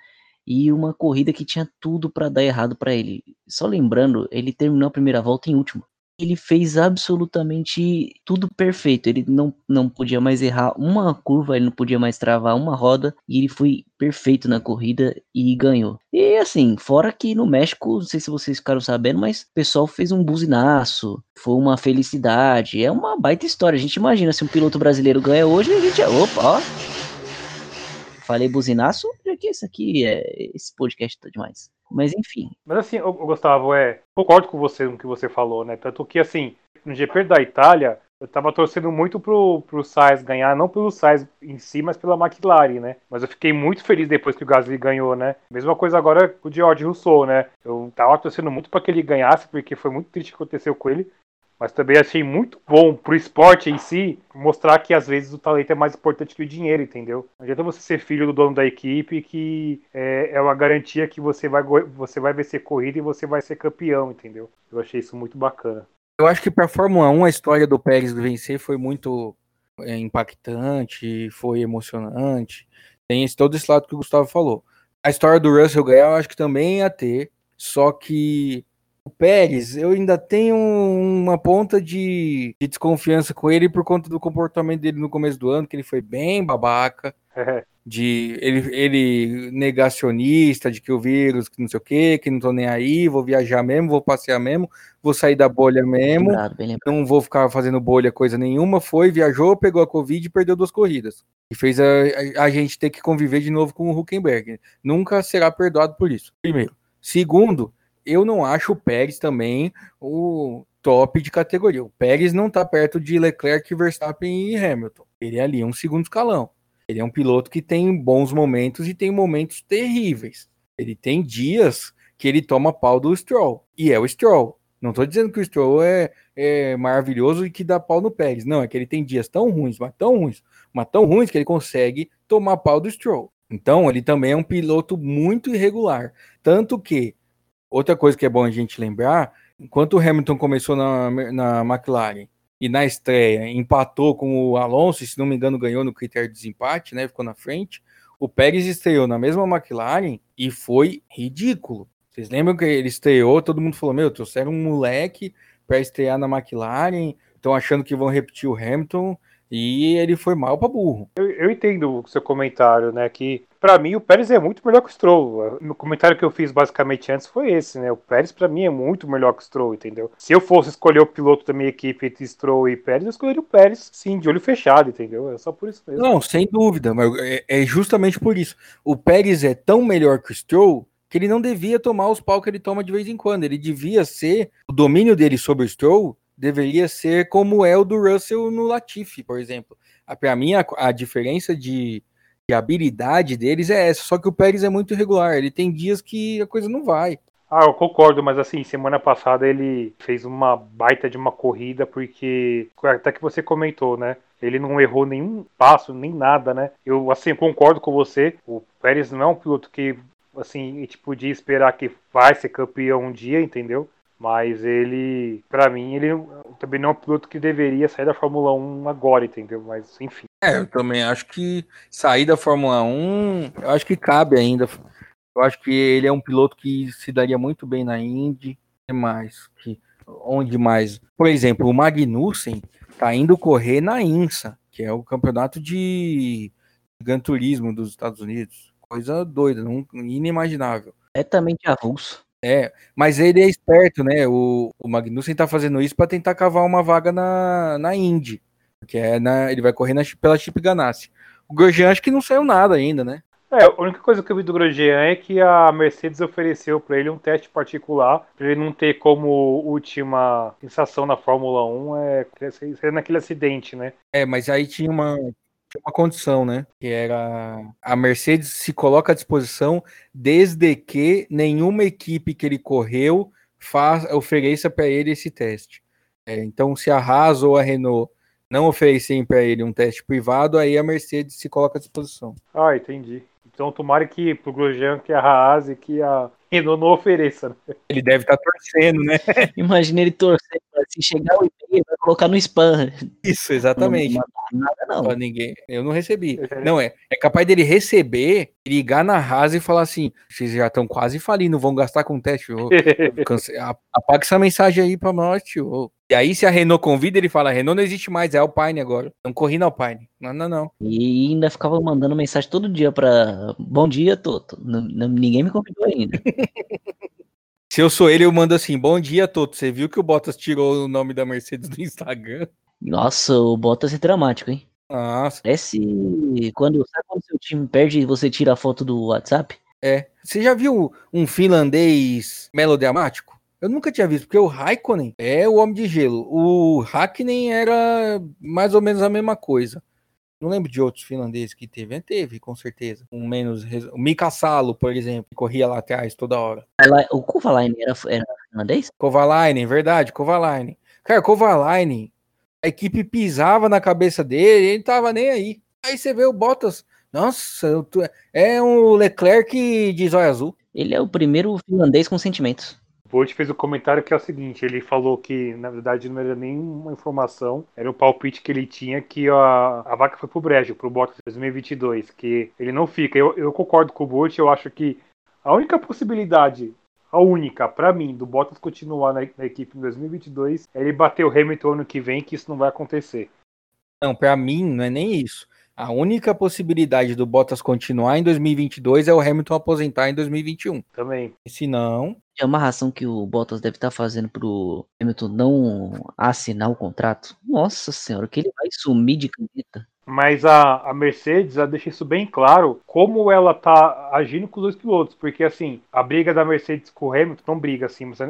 E uma corrida que tinha tudo para dar errado para ele. Só lembrando, ele terminou a primeira volta em último ele fez absolutamente tudo perfeito. Ele não, não podia mais errar uma curva, ele não podia mais travar uma roda, e ele foi perfeito na corrida e ganhou. E assim, fora que no México, não sei se vocês ficaram sabendo, mas o pessoal fez um buzinaço, foi uma felicidade, é uma baita história. A gente imagina se um piloto brasileiro ganha hoje, a gente, opa, ó, falei buzinaço, já que esse aqui é esse podcast tá demais. Mas enfim. Mas assim, Gustavo, é, concordo com você no que você falou, né? Tanto que assim, no GP da Itália, eu tava torcendo muito pro, pro Sainz ganhar, não pelo Sainz em si, mas pela McLaren, né? Mas eu fiquei muito feliz depois que o Gasly ganhou, né? Mesma coisa agora com o George Rousseau, né? Eu tava torcendo muito para que ele ganhasse, porque foi muito triste o que aconteceu com ele. Mas também achei muito bom pro esporte em si mostrar que às vezes o talento é mais importante que o dinheiro, entendeu? Não adianta você ser filho do dono da equipe que é, é uma garantia que você vai, você vai vencer corrida e você vai ser campeão, entendeu? Eu achei isso muito bacana. Eu acho que para a Fórmula 1 a história do Pérez vencer foi muito é, impactante, foi emocionante. Tem esse, todo esse lado que o Gustavo falou. A história do Russell ganhar eu acho que também ia ter, só que o Pérez, eu ainda tenho uma ponta de, de, desconfiança com ele por conta do comportamento dele no começo do ano, que ele foi bem babaca. de ele, ele negacionista de que o vírus, que não sei o que, que não tô nem aí, vou viajar mesmo, vou passear mesmo, vou sair da bolha mesmo, lembrado, não vou ficar fazendo bolha coisa nenhuma. Foi, viajou, pegou a Covid e perdeu duas corridas. E fez a, a, a gente ter que conviver de novo com o Huckenberg. Nunca será perdoado por isso. Primeiro. Segundo, eu não acho o Pérez também o top de categoria. O Pérez não está perto de Leclerc, Verstappen e Hamilton. Ele é ali um segundo escalão. Ele é um piloto que tem bons momentos e tem momentos terríveis. Ele tem dias que ele toma pau do Stroll. E é o Stroll. Não estou dizendo que o Stroll é, é, maravilhoso e que dá pau no Pérez. Não, é que ele tem dias tão ruins, mas tão ruins, mas tão ruins que ele consegue tomar pau do Stroll. Então, ele também é um piloto muito irregular. Tanto que Outra coisa que é bom a gente lembrar, enquanto o Hamilton começou na, na McLaren e na estreia empatou com o Alonso, e se não me engano ganhou no critério de desempate, né, ficou na frente, o Pérez estreou na mesma McLaren e foi ridículo. Vocês lembram que ele estreou, todo mundo falou, meu, trouxeram um moleque para estrear na McLaren, estão achando que vão repetir o Hamilton, e ele foi mal para burro. Eu, eu, entendo o seu comentário, né? Que para mim o Pérez é muito melhor que o Stroll. O comentário que eu fiz basicamente antes foi esse, né? O Pérez para mim é muito melhor que o Stroll, entendeu? Se eu fosse escolher o piloto da minha equipe entre Stroll e Pérez, eu escolheria o Pérez, sim, de olho fechado, entendeu? É só por isso mesmo. Não, sem dúvida, mas é, é justamente por isso. O Pérez é tão melhor que o Stroll que ele não devia tomar os pau que ele toma de vez em quando. Ele devia ser o domínio dele sobre o Stroll deveria ser como é o do Russell no Latifi, por exemplo. Para mim, a, a diferença de, de, habilidade deles é essa, só que o Pérez é muito irregular, ele tem dias que a coisa não vai. Ah, eu concordo, mas assim, semana passada ele fez uma baita de uma corrida, porque até que você comentou, né? Ele não errou nenhum passo, nem nada, né? Eu, assim, concordo com você. O Pérez não é um piloto que, assim, a gente podia esperar que vai ser campeão um dia, entendeu? Mas ele, para mim, ele também não é um piloto que deveria sair da Fórmula 1 agora, entendeu? Mas, enfim. É, eu também acho que sair da Fórmula 1, eu acho que cabe ainda eu acho que ele é um piloto que se daria muito bem na Indy. E mais? Que, onde mais? Por exemplo, o Magnussen tá indo correr na INSA, que é o campeonato de Gran Turismo dos Estados Unidos. Coisa doida, não, inimaginável. É também de avulso. É, mas ele é esperto, né? O, o Magnussen tá fazendo isso para tentar cavar uma vaga na, na Indy. Que é na, ele vai correr na, pela Chip Ganassi. O Grosjean acho que não saiu nada ainda, né? É, a única coisa que eu vi do Grosjean é que a Mercedes ofereceu para ele um teste particular, para ele não ter como última sensação na Fórmula 1 é ser naquele acidente, né? É, mas aí tinha uma, uma condição, né? Que era a Mercedes se coloca à disposição desde que nenhuma equipe que ele correu faz, ofereça para ele esse teste. É, então, se a Haas ou a Renault não oferecem para ele um teste privado, aí a Mercedes se coloca à disposição. Ah, entendi. Então tomara que pro Grosjean, que a Haas e que a Renault não ofereça. Né? Ele deve estar tá torcendo, né? Imagina ele torcendo, se chegar o e-mail, vai colocar no spam. Isso, exatamente. Não, não nada não. Pra ninguém. Eu não recebi. É. Não, é, é capaz dele receber, ligar na Haas e falar assim, vocês já estão quase falindo, vão gastar com teste. Apaga essa mensagem aí pra nós, tio. E aí, se a Renault convida, ele fala: Renault não existe mais, é Alpine agora. Não corri na Alpine. Não, não, não. E ainda ficava mandando mensagem todo dia pra. Bom dia, Toto. ninguém me convidou ainda. se eu sou ele, eu mando assim: Bom dia, Toto. Você viu que o Bottas tirou o nome da Mercedes do Instagram? Nossa, o Bottas é dramático, hein? Nossa. Parece quando, sabe quando seu time perde e você tira a foto do WhatsApp? É. Você já viu um finlandês melodramático? Eu nunca tinha visto, porque o Raikkonen é o homem de gelo. O Hakkinen era mais ou menos a mesma coisa. Não lembro de outros finlandeses que teve. Teve, com certeza. Um menos. O Mika Salo, por exemplo, que corria lá atrás toda hora. O Kovalainen era, era finlandês? Kovalainen, verdade, Kovalainen. Cara, Kovalainen, a equipe pisava na cabeça dele, ele tava nem aí. Aí você vê o Bottas. Nossa, é um Leclerc de zóia azul. Ele é o primeiro finlandês com sentimentos. Bolt fez o um comentário que é o seguinte: ele falou que na verdade não era nenhuma informação, era o palpite que ele tinha que a, a vaca foi pro Brejo, pro Bottas 2022, que ele não fica. Eu, eu concordo com o Bolt, eu acho que a única possibilidade, a única para mim, do Bottas continuar na, na, equipe em 2022 é ele bater o Hamilton ano que vem, que isso não vai acontecer. Não, para mim não é nem isso. A única possibilidade do Bottas continuar em 2022 é o Hamilton aposentar em 2021. Também. E se não. É uma ração que o Bottas deve estar fazendo pro Hamilton não assinar o contrato. Nossa senhora, que ele vai sumir de caneta. Mas a, a Mercedes já deixa isso bem claro, como ela tá agindo com os dois pilotos, porque assim, a briga da Mercedes com o Hamilton, não briga assim, mas a,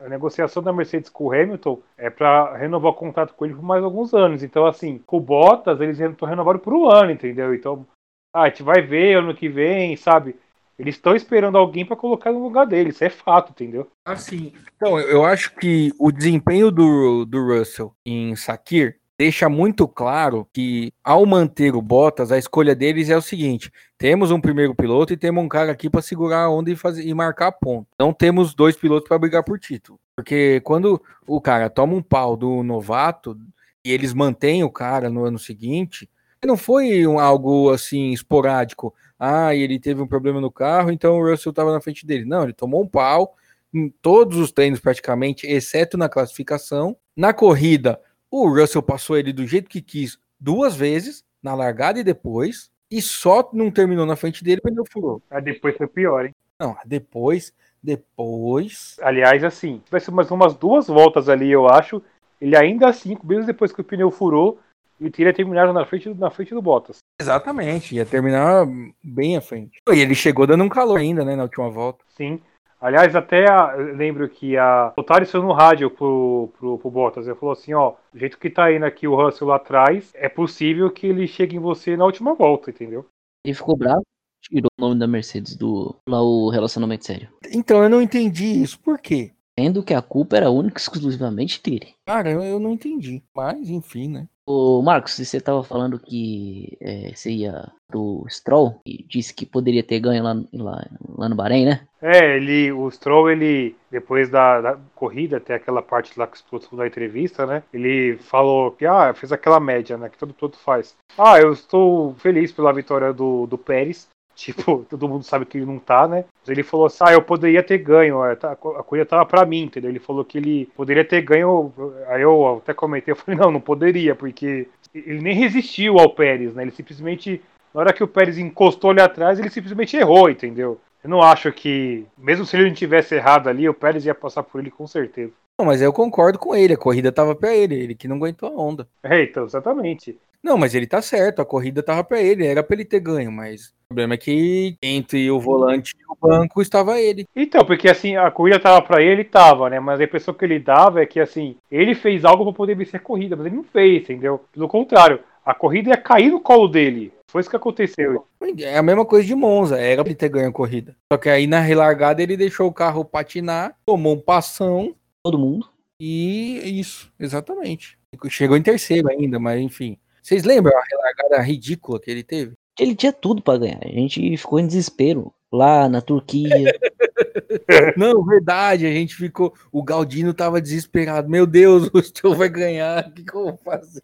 a negociação da Mercedes com o Hamilton é para renovar o contrato com ele por mais alguns anos. Então, assim, com o Bottas, eles estão renovando por um ano, entendeu? Então, ah, a gente vai ver ano que vem, sabe? Eles estão esperando alguém para colocar no lugar dele, isso é fato, entendeu? Assim, então eu acho que o desempenho do, do Russell em Sakir deixa muito claro que, ao manter o Bottas, a escolha deles é o seguinte: temos um primeiro piloto e temos um cara aqui para segurar a onda e, fazer, e marcar ponto. Não temos dois pilotos para brigar por título. Porque quando o cara toma um pau do novato e eles mantêm o cara no ano seguinte, não foi um, algo assim esporádico. Ah, ele teve um problema no carro, então o Russell estava na frente dele. Não, ele tomou um pau em todos os treinos praticamente, exceto na classificação. Na corrida, o Russell passou ele do jeito que quis duas vezes, na largada e depois, e só não terminou na frente dele o pneu furou. Aí depois foi pior, hein? Não, depois, depois. Aliás, assim, tivesse mais umas duas voltas ali, eu acho. Ele ainda assim, mesmo depois que o pneu furou, ele teria terminado na frente, na frente do Bottas. Exatamente, ia terminar bem à frente. E ele chegou dando um calor ainda, né, na última volta. Sim. Aliás, até a, lembro que a botaram isso no rádio pro, pro, pro Bottas. Ele falou assim, ó, do jeito que tá indo aqui o Russell lá atrás, é possível que ele chegue em você na última volta, entendeu? Ele ficou bravo? tirou o nome da Mercedes do lá o relacionamento sério. Então eu não entendi isso. Por quê? Sendo que a culpa era única e exclusivamente dele. Cara, eu, eu não entendi. Mas, enfim, né? Ô, Marcos, você tava falando que é, você ia do Stroll e disse que poderia ter ganho lá, lá, lá no Bahrein, né? É, ele, o Stroll, ele, depois da, da corrida, até aquela parte lá que os pilotos da entrevista, né? Ele falou que, ah, fez aquela média, né? Que todo piloto faz. Ah, eu estou feliz pela vitória do, do Pérez. Tipo, todo mundo sabe que ele não tá, né? Mas ele falou assim: ah, eu poderia ter ganho, é, tá, a corrida tava pra mim, entendeu? Ele falou que ele poderia ter ganho. Aí eu até comentei, eu falei: não, não poderia, porque ele nem resistiu ao Pérez, né? Ele simplesmente, na hora que o Pérez encostou ali atrás, ele simplesmente errou, entendeu? Eu não acho que, mesmo se ele não tivesse errado ali, o Pérez ia passar por ele com certeza. Não, mas eu concordo com ele, a corrida tava pra ele, ele que não aguentou a onda. É, então, exatamente. Não, mas ele tá certo, a corrida tava pra ele, era pra ele ter ganho, mas o problema é que entre o volante e o banco estava ele. Então, porque assim, a corrida tava pra ele, tava, né? Mas a impressão que ele dava é que assim, ele fez algo pra poder vencer a corrida, mas ele não fez, entendeu? Pelo contrário, a corrida ia cair no colo dele. Foi isso que aconteceu. É a mesma coisa de Monza, era pra ele ter ganho a corrida. Só que aí na relargada ele deixou o carro patinar, tomou um passão. Todo mundo. E isso, exatamente. Chegou em terceiro ainda, mas enfim. Vocês lembram a relargada ridícula que ele teve? Ele tinha tudo pra ganhar. A gente ficou em desespero lá na Turquia. Não, verdade, a gente ficou. O Galdino tava desesperado. Meu Deus, o Stroll vai ganhar. O que, que eu vou fazer?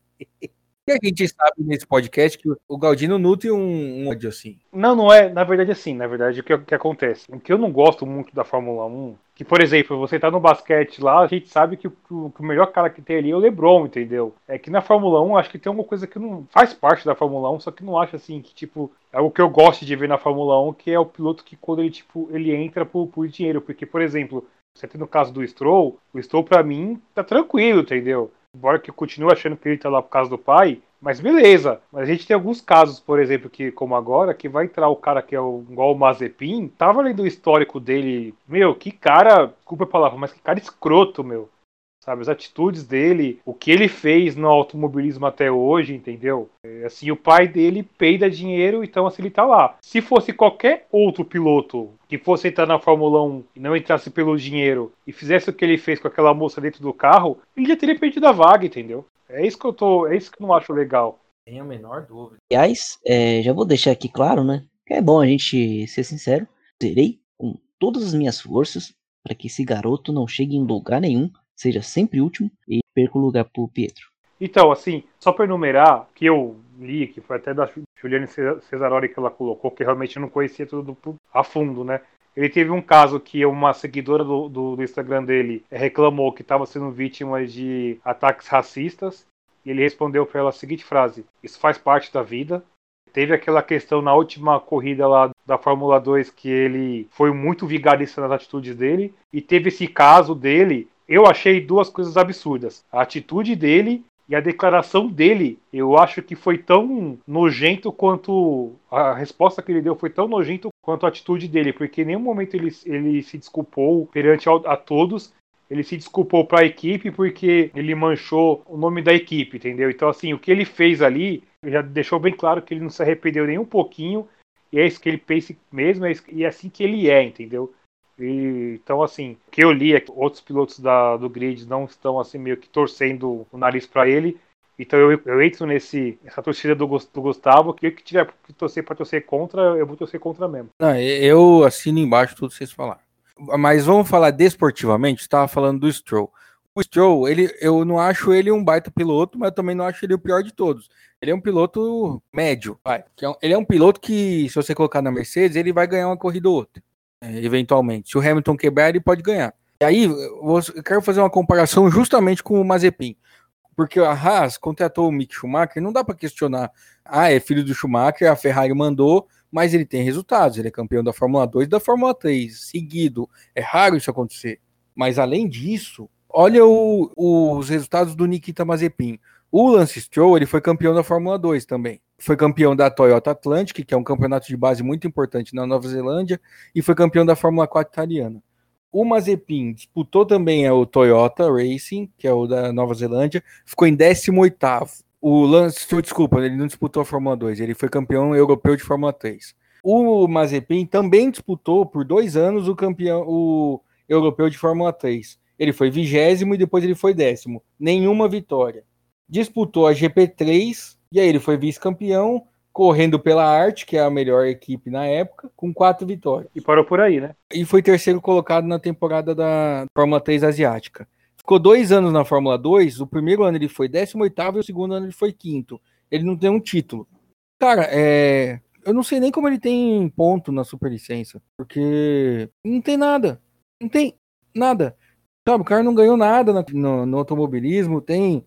E a gente sabe nesse podcast que o Galdino nutre um, um ódio assim. Não, não é. Na verdade, assim, na verdade, o que, que acontece? O que eu não gosto muito da Fórmula 1, que, por exemplo, você tá no basquete lá, a gente sabe que, o, que o melhor cara que tem ali é o LeBron, entendeu? É que na Fórmula 1, acho que tem uma coisa que não faz parte da Fórmula 1, só que não acho assim, que, tipo, é o que eu gosto de ver na Fórmula 1, que é o piloto que quando ele, tipo, ele entra por, por dinheiro. Porque, por exemplo, você tem no caso do Stroll, o Stroll, pra mim, tá tranquilo, entendeu? Embora que eu continue achando que ele tá lá por causa do pai, mas beleza. Mas a gente tem alguns casos, por exemplo, que como agora, que vai entrar o cara que é o, igual o Mazepin. Tava lendo o histórico dele. Meu, que cara, desculpa a palavra, mas que cara escroto, meu. Sabe, as atitudes dele, o que ele fez no automobilismo até hoje, entendeu? É, assim, o pai dele peida dinheiro, então assim, ele tá lá. Se fosse qualquer outro piloto que fosse entrar na Fórmula 1 e não entrasse pelo dinheiro e fizesse o que ele fez com aquela moça dentro do carro, ele já teria perdido a vaga, entendeu? É isso que eu tô. É isso que eu não acho legal. Tem a menor dúvida. Aliás, é, já vou deixar aqui claro, né? Que é bom a gente ser sincero. Terei com todas as minhas forças para que esse garoto não chegue em lugar nenhum seja sempre último e perca o lugar pro Pietro. Então, assim, só para enumerar, que eu li, que foi até da Juliane Cesaroli que ela colocou, que realmente eu não conhecia tudo a fundo, né? Ele teve um caso que uma seguidora do, do, do Instagram dele reclamou que estava sendo vítima de ataques racistas. E ele respondeu para ela a seguinte frase: Isso faz parte da vida. Teve aquela questão na última corrida lá da Fórmula 2 que ele foi muito vigarista nas atitudes dele. E teve esse caso dele eu achei duas coisas absurdas. A atitude dele e a declaração dele, eu acho que foi tão nojento quanto. A resposta que ele deu foi tão nojento quanto a atitude dele, porque em nenhum momento ele, ele se desculpou perante a, a todos. Ele se desculpou para a equipe porque ele manchou o nome da equipe, entendeu? Então, assim, o que ele fez ali já deixou bem claro que ele não se arrependeu nem um pouquinho. E é isso que ele pensa mesmo, é e é assim que ele é, entendeu? E, então, assim, o que eu li é que outros pilotos da, do grid não estão, assim, meio que torcendo o nariz para ele. Então eu, eu entro nesse, nessa torcida do, do Gustavo, que que tiver que torcer para torcer contra, eu vou torcer contra mesmo. Não, eu assino embaixo tudo que vocês falaram. Mas vamos falar desportivamente, estava falando do Stroll. O Stroll, ele, eu não acho ele um baita piloto, mas também não acho ele o pior de todos. Ele é um piloto médio, vai. É ele é um piloto que, se você colocar na Mercedes, ele vai ganhar uma corrida ou outra. É, eventualmente. Se o Hamilton quebrar, ele pode ganhar. E aí, eu quero fazer uma comparação justamente com o Mazepin. Porque a Haas contratou o Mick Schumacher, não dá para questionar. Ah, é filho do Schumacher, a Ferrari mandou, mas ele tem resultados. Ele é campeão da Fórmula 2 e da Fórmula 3, seguido. É raro isso acontecer. Mas além disso, olha o, os resultados do Nikita Mazepin. O Lance Stroll, ele foi campeão da Fórmula 2 também foi campeão da Toyota Atlantic, que é um campeonato de base muito importante na Nova Zelândia, e foi campeão da Fórmula 4 italiana. O Mazepin disputou também o Toyota Racing, que é o da Nova Zelândia, ficou em 18º. O Lance, desculpa, ele não disputou a Fórmula 2, ele foi campeão europeu de Fórmula 3. O Mazepin também disputou por dois anos o campeão, o europeu de Fórmula 3. Ele foi vigésimo e depois ele foi décimo. Nenhuma vitória. Disputou a GP3 e aí ele foi vice-campeão, correndo pela Arte, que é a melhor equipe na época, com quatro vitórias. E parou por aí, né? E foi terceiro colocado na temporada da Fórmula 3 asiática. Ficou dois anos na Fórmula 2. O primeiro ano ele foi 18 e o segundo ano ele foi quinto. Ele não tem um título. Cara, é. Eu não sei nem como ele tem ponto na superlicença. Porque não tem nada. Não tem nada. Sabe, o cara não ganhou nada no, no automobilismo. Tem.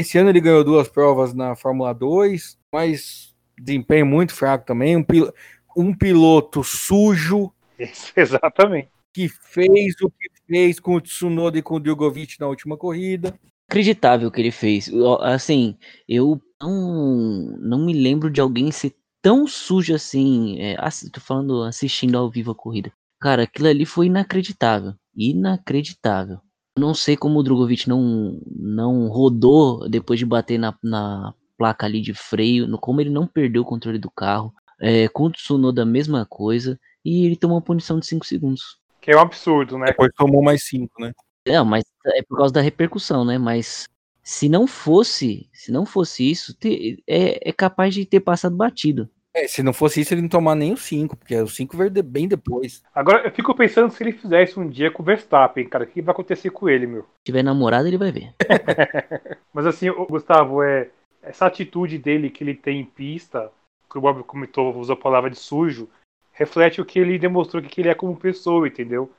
Esse ano ele ganhou duas provas na Fórmula 2, mas desempenho muito fraco também. Um, pil... um piloto sujo. Isso, exatamente. Que fez o que fez com o Tsunoda e com o Djokovic na última corrida. Acreditável que ele fez. Assim, eu não, não me lembro de alguém ser tão sujo assim. É, tô falando assistindo ao vivo a corrida. Cara, aquilo ali foi inacreditável. Inacreditável. Não sei como o Drogovic não, não rodou depois de bater na, na placa ali de freio, no, como ele não perdeu o controle do carro. É, com o Tsunoda a mesma coisa. E ele tomou uma punição de 5 segundos. Que é um absurdo, né? Depois tomou mais 5, né? É, mas é por causa da repercussão, né? Mas se não fosse, se não fosse isso, ter, é, é capaz de ter passado batido. É, se não fosse isso, ele não tomar nem o 5, porque o 5 veio de, bem depois. Agora, eu fico pensando se ele fizesse um dia com o Verstappen, cara, o que vai acontecer com ele, meu? Se tiver namorado, ele vai ver. Mas assim, o Gustavo, é essa atitude dele que ele tem em pista, que o Bob comentou, usou a palavra de sujo, reflete o que ele demonstrou que ele é como pessoa, entendeu?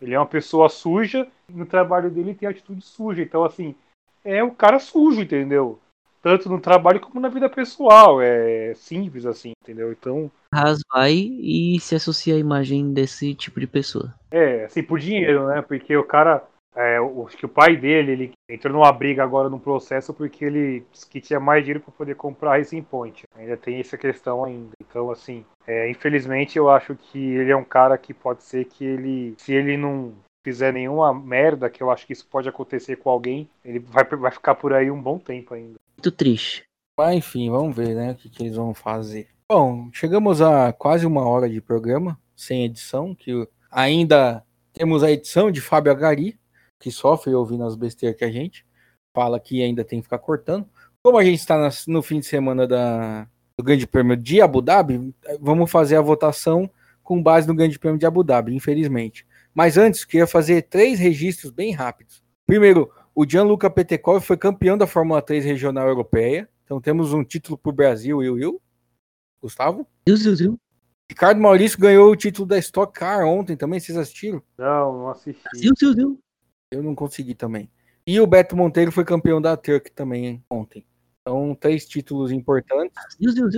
Ele é uma pessoa suja, no trabalho dele tem atitude suja. Então, assim, é um cara sujo, entendeu? Tanto no trabalho como na vida pessoal. É simples assim, entendeu? Então. Haas vai e se associa à imagem desse tipo de pessoa. É, assim, por dinheiro, né? Porque o cara. É, acho que o pai dele, ele entrou numa briga agora no processo porque ele disse que tinha mais dinheiro para poder comprar Racing Point. Ainda tem essa questão ainda. Então, assim, é, infelizmente eu acho que ele é um cara que pode ser que ele, se ele não fizer nenhuma merda, que eu acho que isso pode acontecer com alguém, ele vai, vai ficar por aí um bom tempo ainda. Muito triste. Mas enfim, vamos ver, né, o que, que eles vão fazer. Bom, chegamos a quase uma hora de programa, sem edição, que ainda temos a edição de Fábio Agari, que sofre ouvindo as besteiras que a gente fala que ainda tem que ficar cortando. Como a gente está no fim de semana da, do Grande Prêmio de Abu Dhabi, vamos fazer a votação com base no Grande Prêmio de Abu Dhabi, infelizmente. Mas antes, queria fazer três registros bem rápidos. Primeiro, o Gianluca Petekov foi campeão da Fórmula 3 regional europeia. Então temos um título para o Brasil, eu, eu. Gustavo? Eu, eu, eu. Ricardo Maurício ganhou o título da Stock Car ontem também, vocês assistiram? Não, não assisti. Eu, eu, eu. eu não consegui também. E o Beto Monteiro foi campeão da Turk também ontem. Então, três títulos importantes.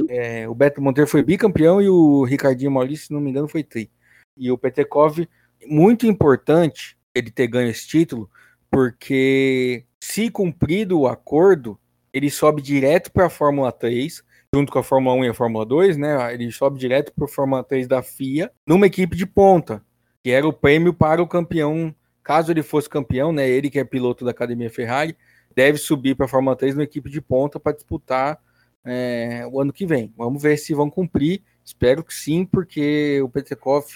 É, o Beto Monteiro foi bicampeão e o Ricardinho Maurício, se não me engano, foi tri. E o Petekov, muito importante ele ter ganho esse título, porque se cumprido o acordo, ele sobe direto para a Fórmula 3, junto com a Fórmula 1 e a Fórmula 2, né? Ele sobe direto para a Fórmula 3 da FIA, numa equipe de ponta, que era o prêmio para o campeão, caso ele fosse campeão, né? Ele que é piloto da Academia Ferrari, deve subir para a Fórmula 3 numa equipe de ponta para disputar é, o ano que vem. Vamos ver se vão cumprir. Espero que sim, porque o Petekov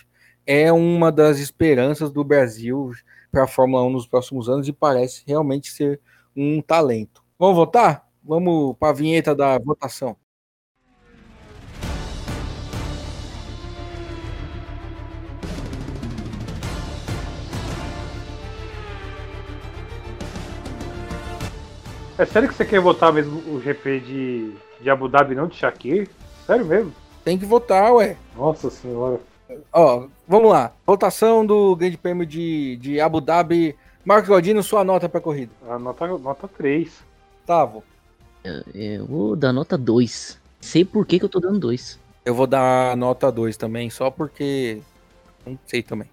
é uma das esperanças do Brasil para a Fórmula 1 nos próximos anos e parece realmente ser um talento. Vamos votar? Vamos para a vinheta da votação. É sério que você quer votar mesmo o GP de, de Abu Dhabi, não de Shakir? Sério mesmo? Tem que votar, ué. Nossa senhora. Ó, vamos lá. Votação do Grande Prêmio de, de Abu Dhabi. Marcos Galdino, sua nota pra corrida. A nota, nota 3. Tavo. Eu, eu vou dar nota 2. Sei por que, que eu tô dando 2. Eu vou dar nota 2 também, só porque. Não sei também.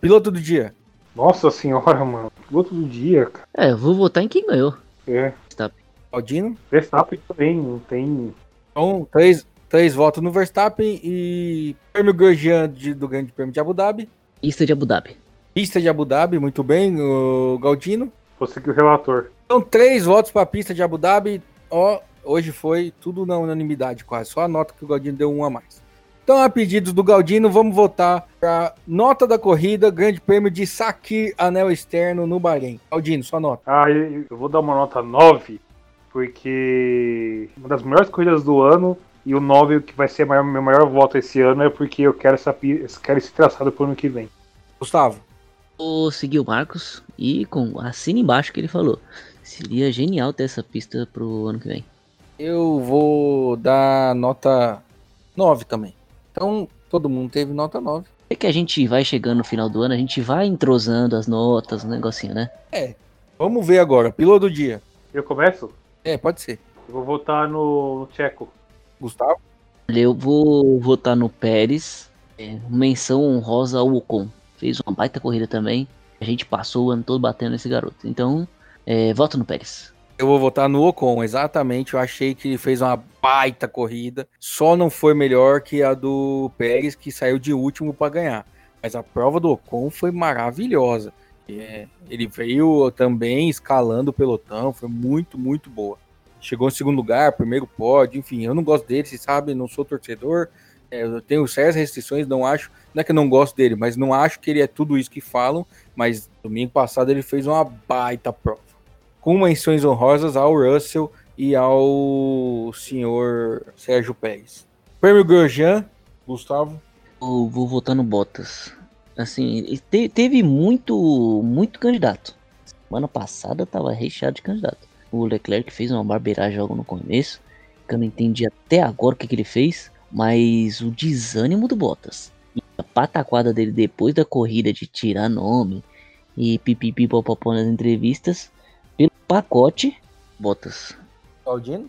Piloto do dia. Nossa senhora, mano. Piloto do dia, cara. É, eu vou votar em quem ganhou. É. Verstappen. Aldino? Verstappen também, não tem. Então, três, três votos no Verstappen e prêmio Grosjean de, do Grande Prêmio de Abu Dhabi. Pista de Abu Dhabi. Pista de Abu Dhabi, muito bem, o Galdino. Você que o relator. Então, três votos para a pista de Abu Dhabi. Ó, hoje foi tudo na unanimidade quase. Só a nota que o Galdino deu um a mais. Então, a pedidos do Galdino, vamos voltar para nota da corrida, Grande Prêmio de Sakir, anel externo no Bahrein. Galdino, sua nota. Ah, eu vou dar uma nota 9, porque uma das melhores corridas do ano e o 9 que vai ser maior, meu maior voto esse ano é porque eu quero, essa, quero esse traçado pro ano que vem. Gustavo. Vou seguir o Marcos e com assina embaixo que ele falou. Seria genial ter essa pista pro ano que vem. Eu vou dar nota 9 também. Então, todo mundo teve nota 9. É que a gente vai chegando no final do ano, a gente vai entrosando as notas, um negocinho, né? É. Vamos ver agora. Piloto do dia. Eu começo? É, pode ser. Eu vou votar no, no Tcheco. Gustavo? Eu vou votar no Pérez. É, menção honrosa ao Ocon. Fez uma baita corrida também. A gente passou o ano todo batendo nesse garoto. Então, é, voto no Pérez. Eu vou votar no Ocon, exatamente. Eu achei que ele fez uma baita corrida. Só não foi melhor que a do Pérez, que saiu de último para ganhar. Mas a prova do Ocon foi maravilhosa. É, ele veio também escalando o pelotão, foi muito, muito boa. Chegou em segundo lugar, primeiro pódio, enfim, eu não gosto dele, vocês sabem, não sou torcedor, é, eu tenho sérias restrições, não acho, não é que eu não gosto dele, mas não acho que ele é tudo isso que falam, mas domingo passado ele fez uma baita prova com menções honrosas ao Russell e ao senhor Sérgio Pérez. Prêmio Grosjean, Gustavo. Eu vou votar no Bottas. Assim, te, teve muito, muito candidato. Semana passada tava recheado de candidato. O Leclerc fez uma barbeiragem logo no começo, que eu não entendi até agora o que, que ele fez, mas o desânimo do Bottas. E a pataquada dele depois da corrida de tirar nome e pipipi popopó nas entrevistas pelo pacote Bottas. Claudino?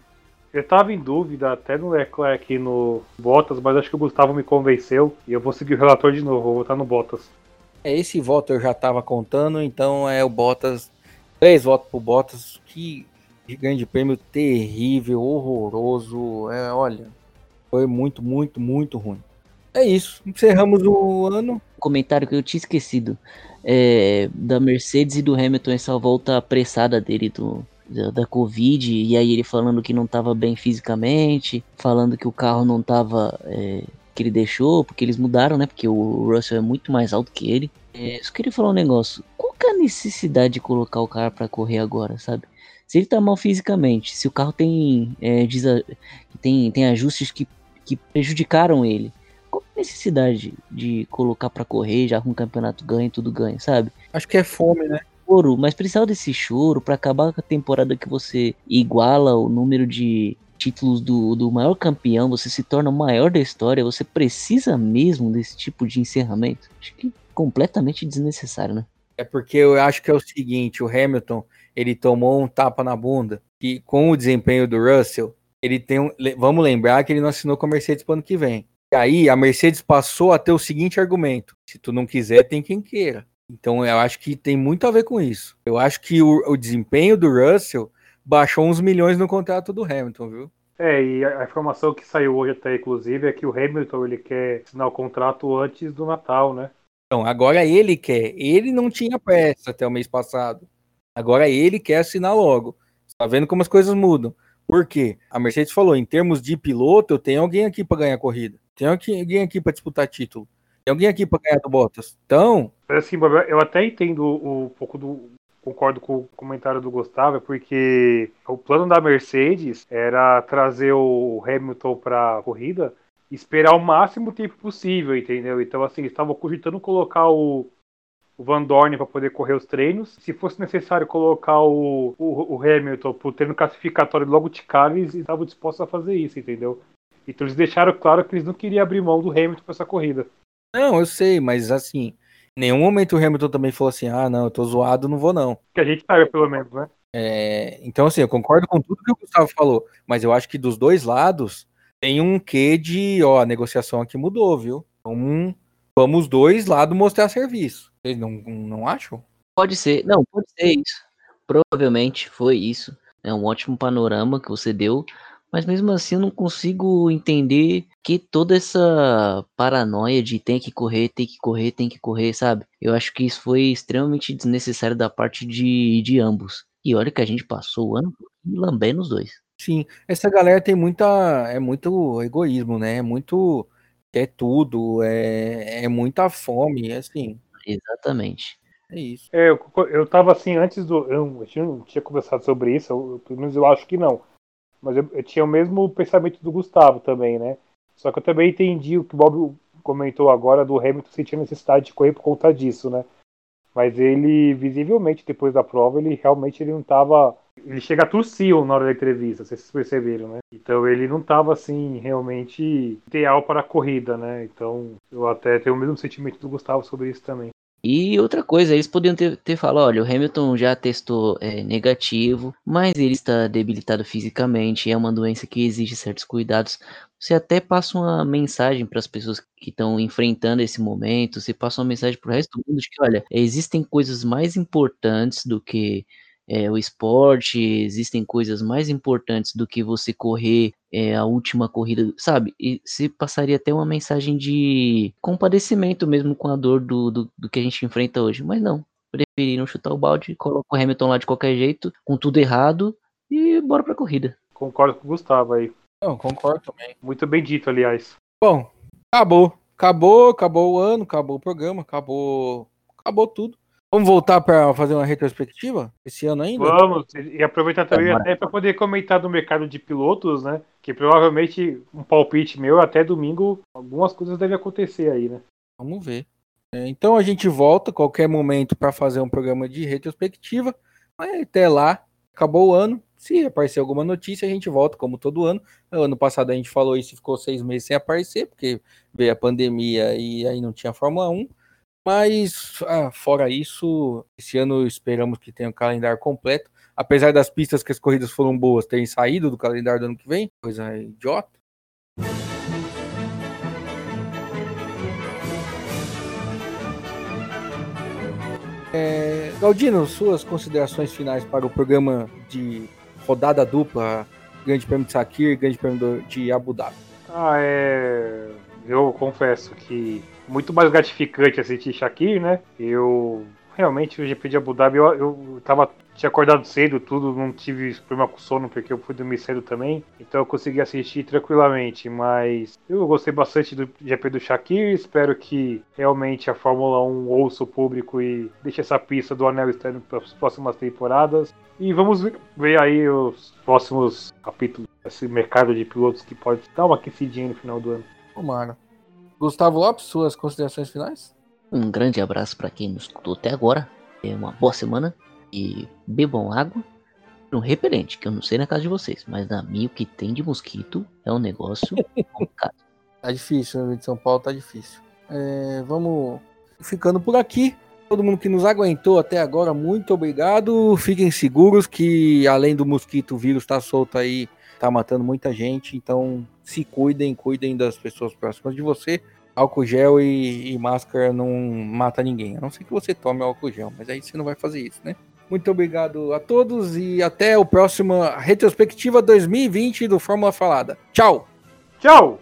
Eu tava em dúvida até no Leclerc e no Bottas, mas acho que o Gustavo me convenceu e eu vou seguir o relator de novo, vou votar no Bottas. É, esse voto eu já tava contando, então é o Bottas. Três votos pro Bottas. Que grande prêmio terrível, horroroso. É, olha, foi muito, muito, muito ruim. É isso. Encerramos o ano. Comentário que eu tinha esquecido é, da Mercedes e do Hamilton, essa volta apressada dele do, da, da Covid, e aí ele falando que não estava bem fisicamente, falando que o carro não estava é, que ele deixou, porque eles mudaram, né? Porque o Russell é muito mais alto que ele. É, só queria falar um negócio. Qual que é a necessidade de colocar o cara para correr agora, sabe? Se ele tá mal fisicamente, se o carro tem, é, tem, tem ajustes que, que prejudicaram ele, qual a necessidade de colocar para correr, já com o campeonato ganho, tudo ganha, sabe? Acho que é fome, né? Choro, mas precisava desse choro para acabar com a temporada que você iguala o número de títulos do, do maior campeão, você se torna o maior da história, você precisa mesmo desse tipo de encerramento? Acho que completamente desnecessário, né? É porque eu acho que é o seguinte, o Hamilton, ele tomou um tapa na bunda e com o desempenho do Russell, ele tem um, vamos lembrar que ele não assinou com a Mercedes para ano que vem. E aí a Mercedes passou a ter o seguinte argumento: se tu não quiser, tem quem queira. Então eu acho que tem muito a ver com isso. Eu acho que o, o desempenho do Russell baixou uns milhões no contrato do Hamilton, viu? É, e a informação que saiu hoje até, inclusive, é que o Hamilton ele quer assinar o contrato antes do Natal, né? Então, agora ele quer. Ele não tinha pressa até o mês passado. Agora ele quer assinar logo. Tá vendo como as coisas mudam. Por quê? A Mercedes falou, em termos de piloto, eu tenho alguém aqui para ganhar corrida. Tem alguém aqui para disputar título. Tem alguém aqui para ganhar do Bottas. Então. Assim, eu até entendo um pouco do. Concordo com o comentário do Gustavo, porque o plano da Mercedes era trazer o Hamilton para a corrida esperar o máximo tempo possível, entendeu? Então, assim, estavam cogitando colocar o, o Van Dorn para poder correr os treinos. Se fosse necessário colocar o, o, o Hamilton para o treino classificatório logo de cara, eles estavam dispostos a fazer isso, entendeu? Então eles deixaram claro que eles não queriam abrir mão do Hamilton para essa corrida. Não, eu sei, mas assim, em nenhum momento o Hamilton também falou assim: ah, não, eu tô zoado, não vou não. Que a gente saiba, pelo menos, né? É, então, assim, eu concordo com tudo que o Gustavo falou, mas eu acho que dos dois lados tem um quê de, ó, a negociação aqui mudou, viu? Então, vamos dois lados mostrar serviço. Vocês não, não acham? Pode ser, não, pode ser isso. Provavelmente foi isso. É um ótimo panorama que você deu, mas mesmo assim eu não consigo entender que toda essa paranoia de tem que correr, tem que correr, tem que correr, sabe? Eu acho que isso foi extremamente desnecessário da parte de, de ambos. E olha que a gente passou o ano lambendo os dois. Sim, essa galera tem muita. É muito egoísmo, né? É muito quer tudo, é, é muita fome, assim. Exatamente. É isso. É, eu, eu tava assim, antes do. Eu, eu não tinha conversado sobre isso, eu, pelo menos eu acho que não. Mas eu, eu, tinha o mesmo pensamento do Gustavo também, né? Só que eu também entendi o que o Bob comentou agora do Hamilton sentir necessidade de correr por conta disso, né? Mas ele, visivelmente, depois da prova, ele realmente ele não tava. Ele chega a tossir na hora da entrevista, vocês perceberam, né? Então ele não tava assim, realmente ideal para a corrida, né? Então eu até tenho o mesmo sentimento do Gustavo sobre isso também. E outra coisa, eles poderiam ter, ter falado, olha, o Hamilton já testou é, negativo, mas ele está debilitado fisicamente, é uma doença que exige certos cuidados. Você até passa uma mensagem para as pessoas que estão enfrentando esse momento, você passa uma mensagem para o resto do mundo de que, olha, existem coisas mais importantes do que é, o esporte, existem coisas mais importantes do que você correr é, a última corrida, sabe? E se passaria até uma mensagem de compadecimento mesmo com a dor do, do, do que a gente enfrenta hoje. Mas não, preferiram chutar o balde, coloca o Hamilton lá de qualquer jeito, com tudo errado, e bora pra corrida. Concordo com o Gustavo aí. Não, concordo também. Muito bem dito, aliás. Bom, acabou. Acabou, acabou o ano, acabou o programa, acabou. Acabou tudo. Vamos voltar para fazer uma retrospectiva esse ano ainda? Vamos, e aproveitar também é, até para poder comentar do mercado de pilotos, né? Que provavelmente um palpite meu até domingo, algumas coisas devem acontecer aí, né? Vamos ver. É, então a gente volta qualquer momento para fazer um programa de retrospectiva. Mas até lá, acabou o ano. Se aparecer alguma notícia, a gente volta, como todo ano. Ano passado a gente falou isso e ficou seis meses sem aparecer, porque veio a pandemia e aí não tinha Fórmula 1. Mas, ah, fora isso, esse ano esperamos que tenha um calendário completo. Apesar das pistas que as corridas foram boas terem saído do calendário do ano que vem, coisa idiota. É, Galdino, suas considerações finais para o programa de rodada dupla, Grande Prêmio de Sakir, Grande Prêmio de Abu Dhabi? Ah, é. Eu confesso que muito mais gratificante assistir Shakir, né? Eu realmente o GP de Abu Dhabi eu, eu tava tinha acordado cedo, tudo, não tive problema com sono porque eu fui dormir cedo também, então eu consegui assistir tranquilamente, mas eu gostei bastante do GP do Shakir, espero que realmente a Fórmula 1 ouça o público e deixe essa pista do anel externo para as próximas temporadas. E vamos ver aí os próximos capítulos desse mercado de pilotos que pode dar uma aquecidinha no final do ano. Tomara. Gustavo Lopes, suas considerações finais? Um grande abraço para quem nos escutou até agora. É uma boa semana e bebam água. Um repelente, que eu não sei na casa de vocês, mas na minha o que tem de mosquito é um negócio complicado. Tá difícil, no de São Paulo tá difícil. É, vamos ficando por aqui. Todo mundo que nos aguentou até agora, muito obrigado. Fiquem seguros que além do mosquito, o vírus tá solto aí tá matando muita gente, então se cuidem, cuidem das pessoas próximas de você. Álcool gel e, e máscara não mata ninguém, a não ser que você tome álcool gel, mas aí você não vai fazer isso, né? Muito obrigado a todos e até o próximo Retrospectiva 2020 do Fórmula Falada. Tchau! Tchau!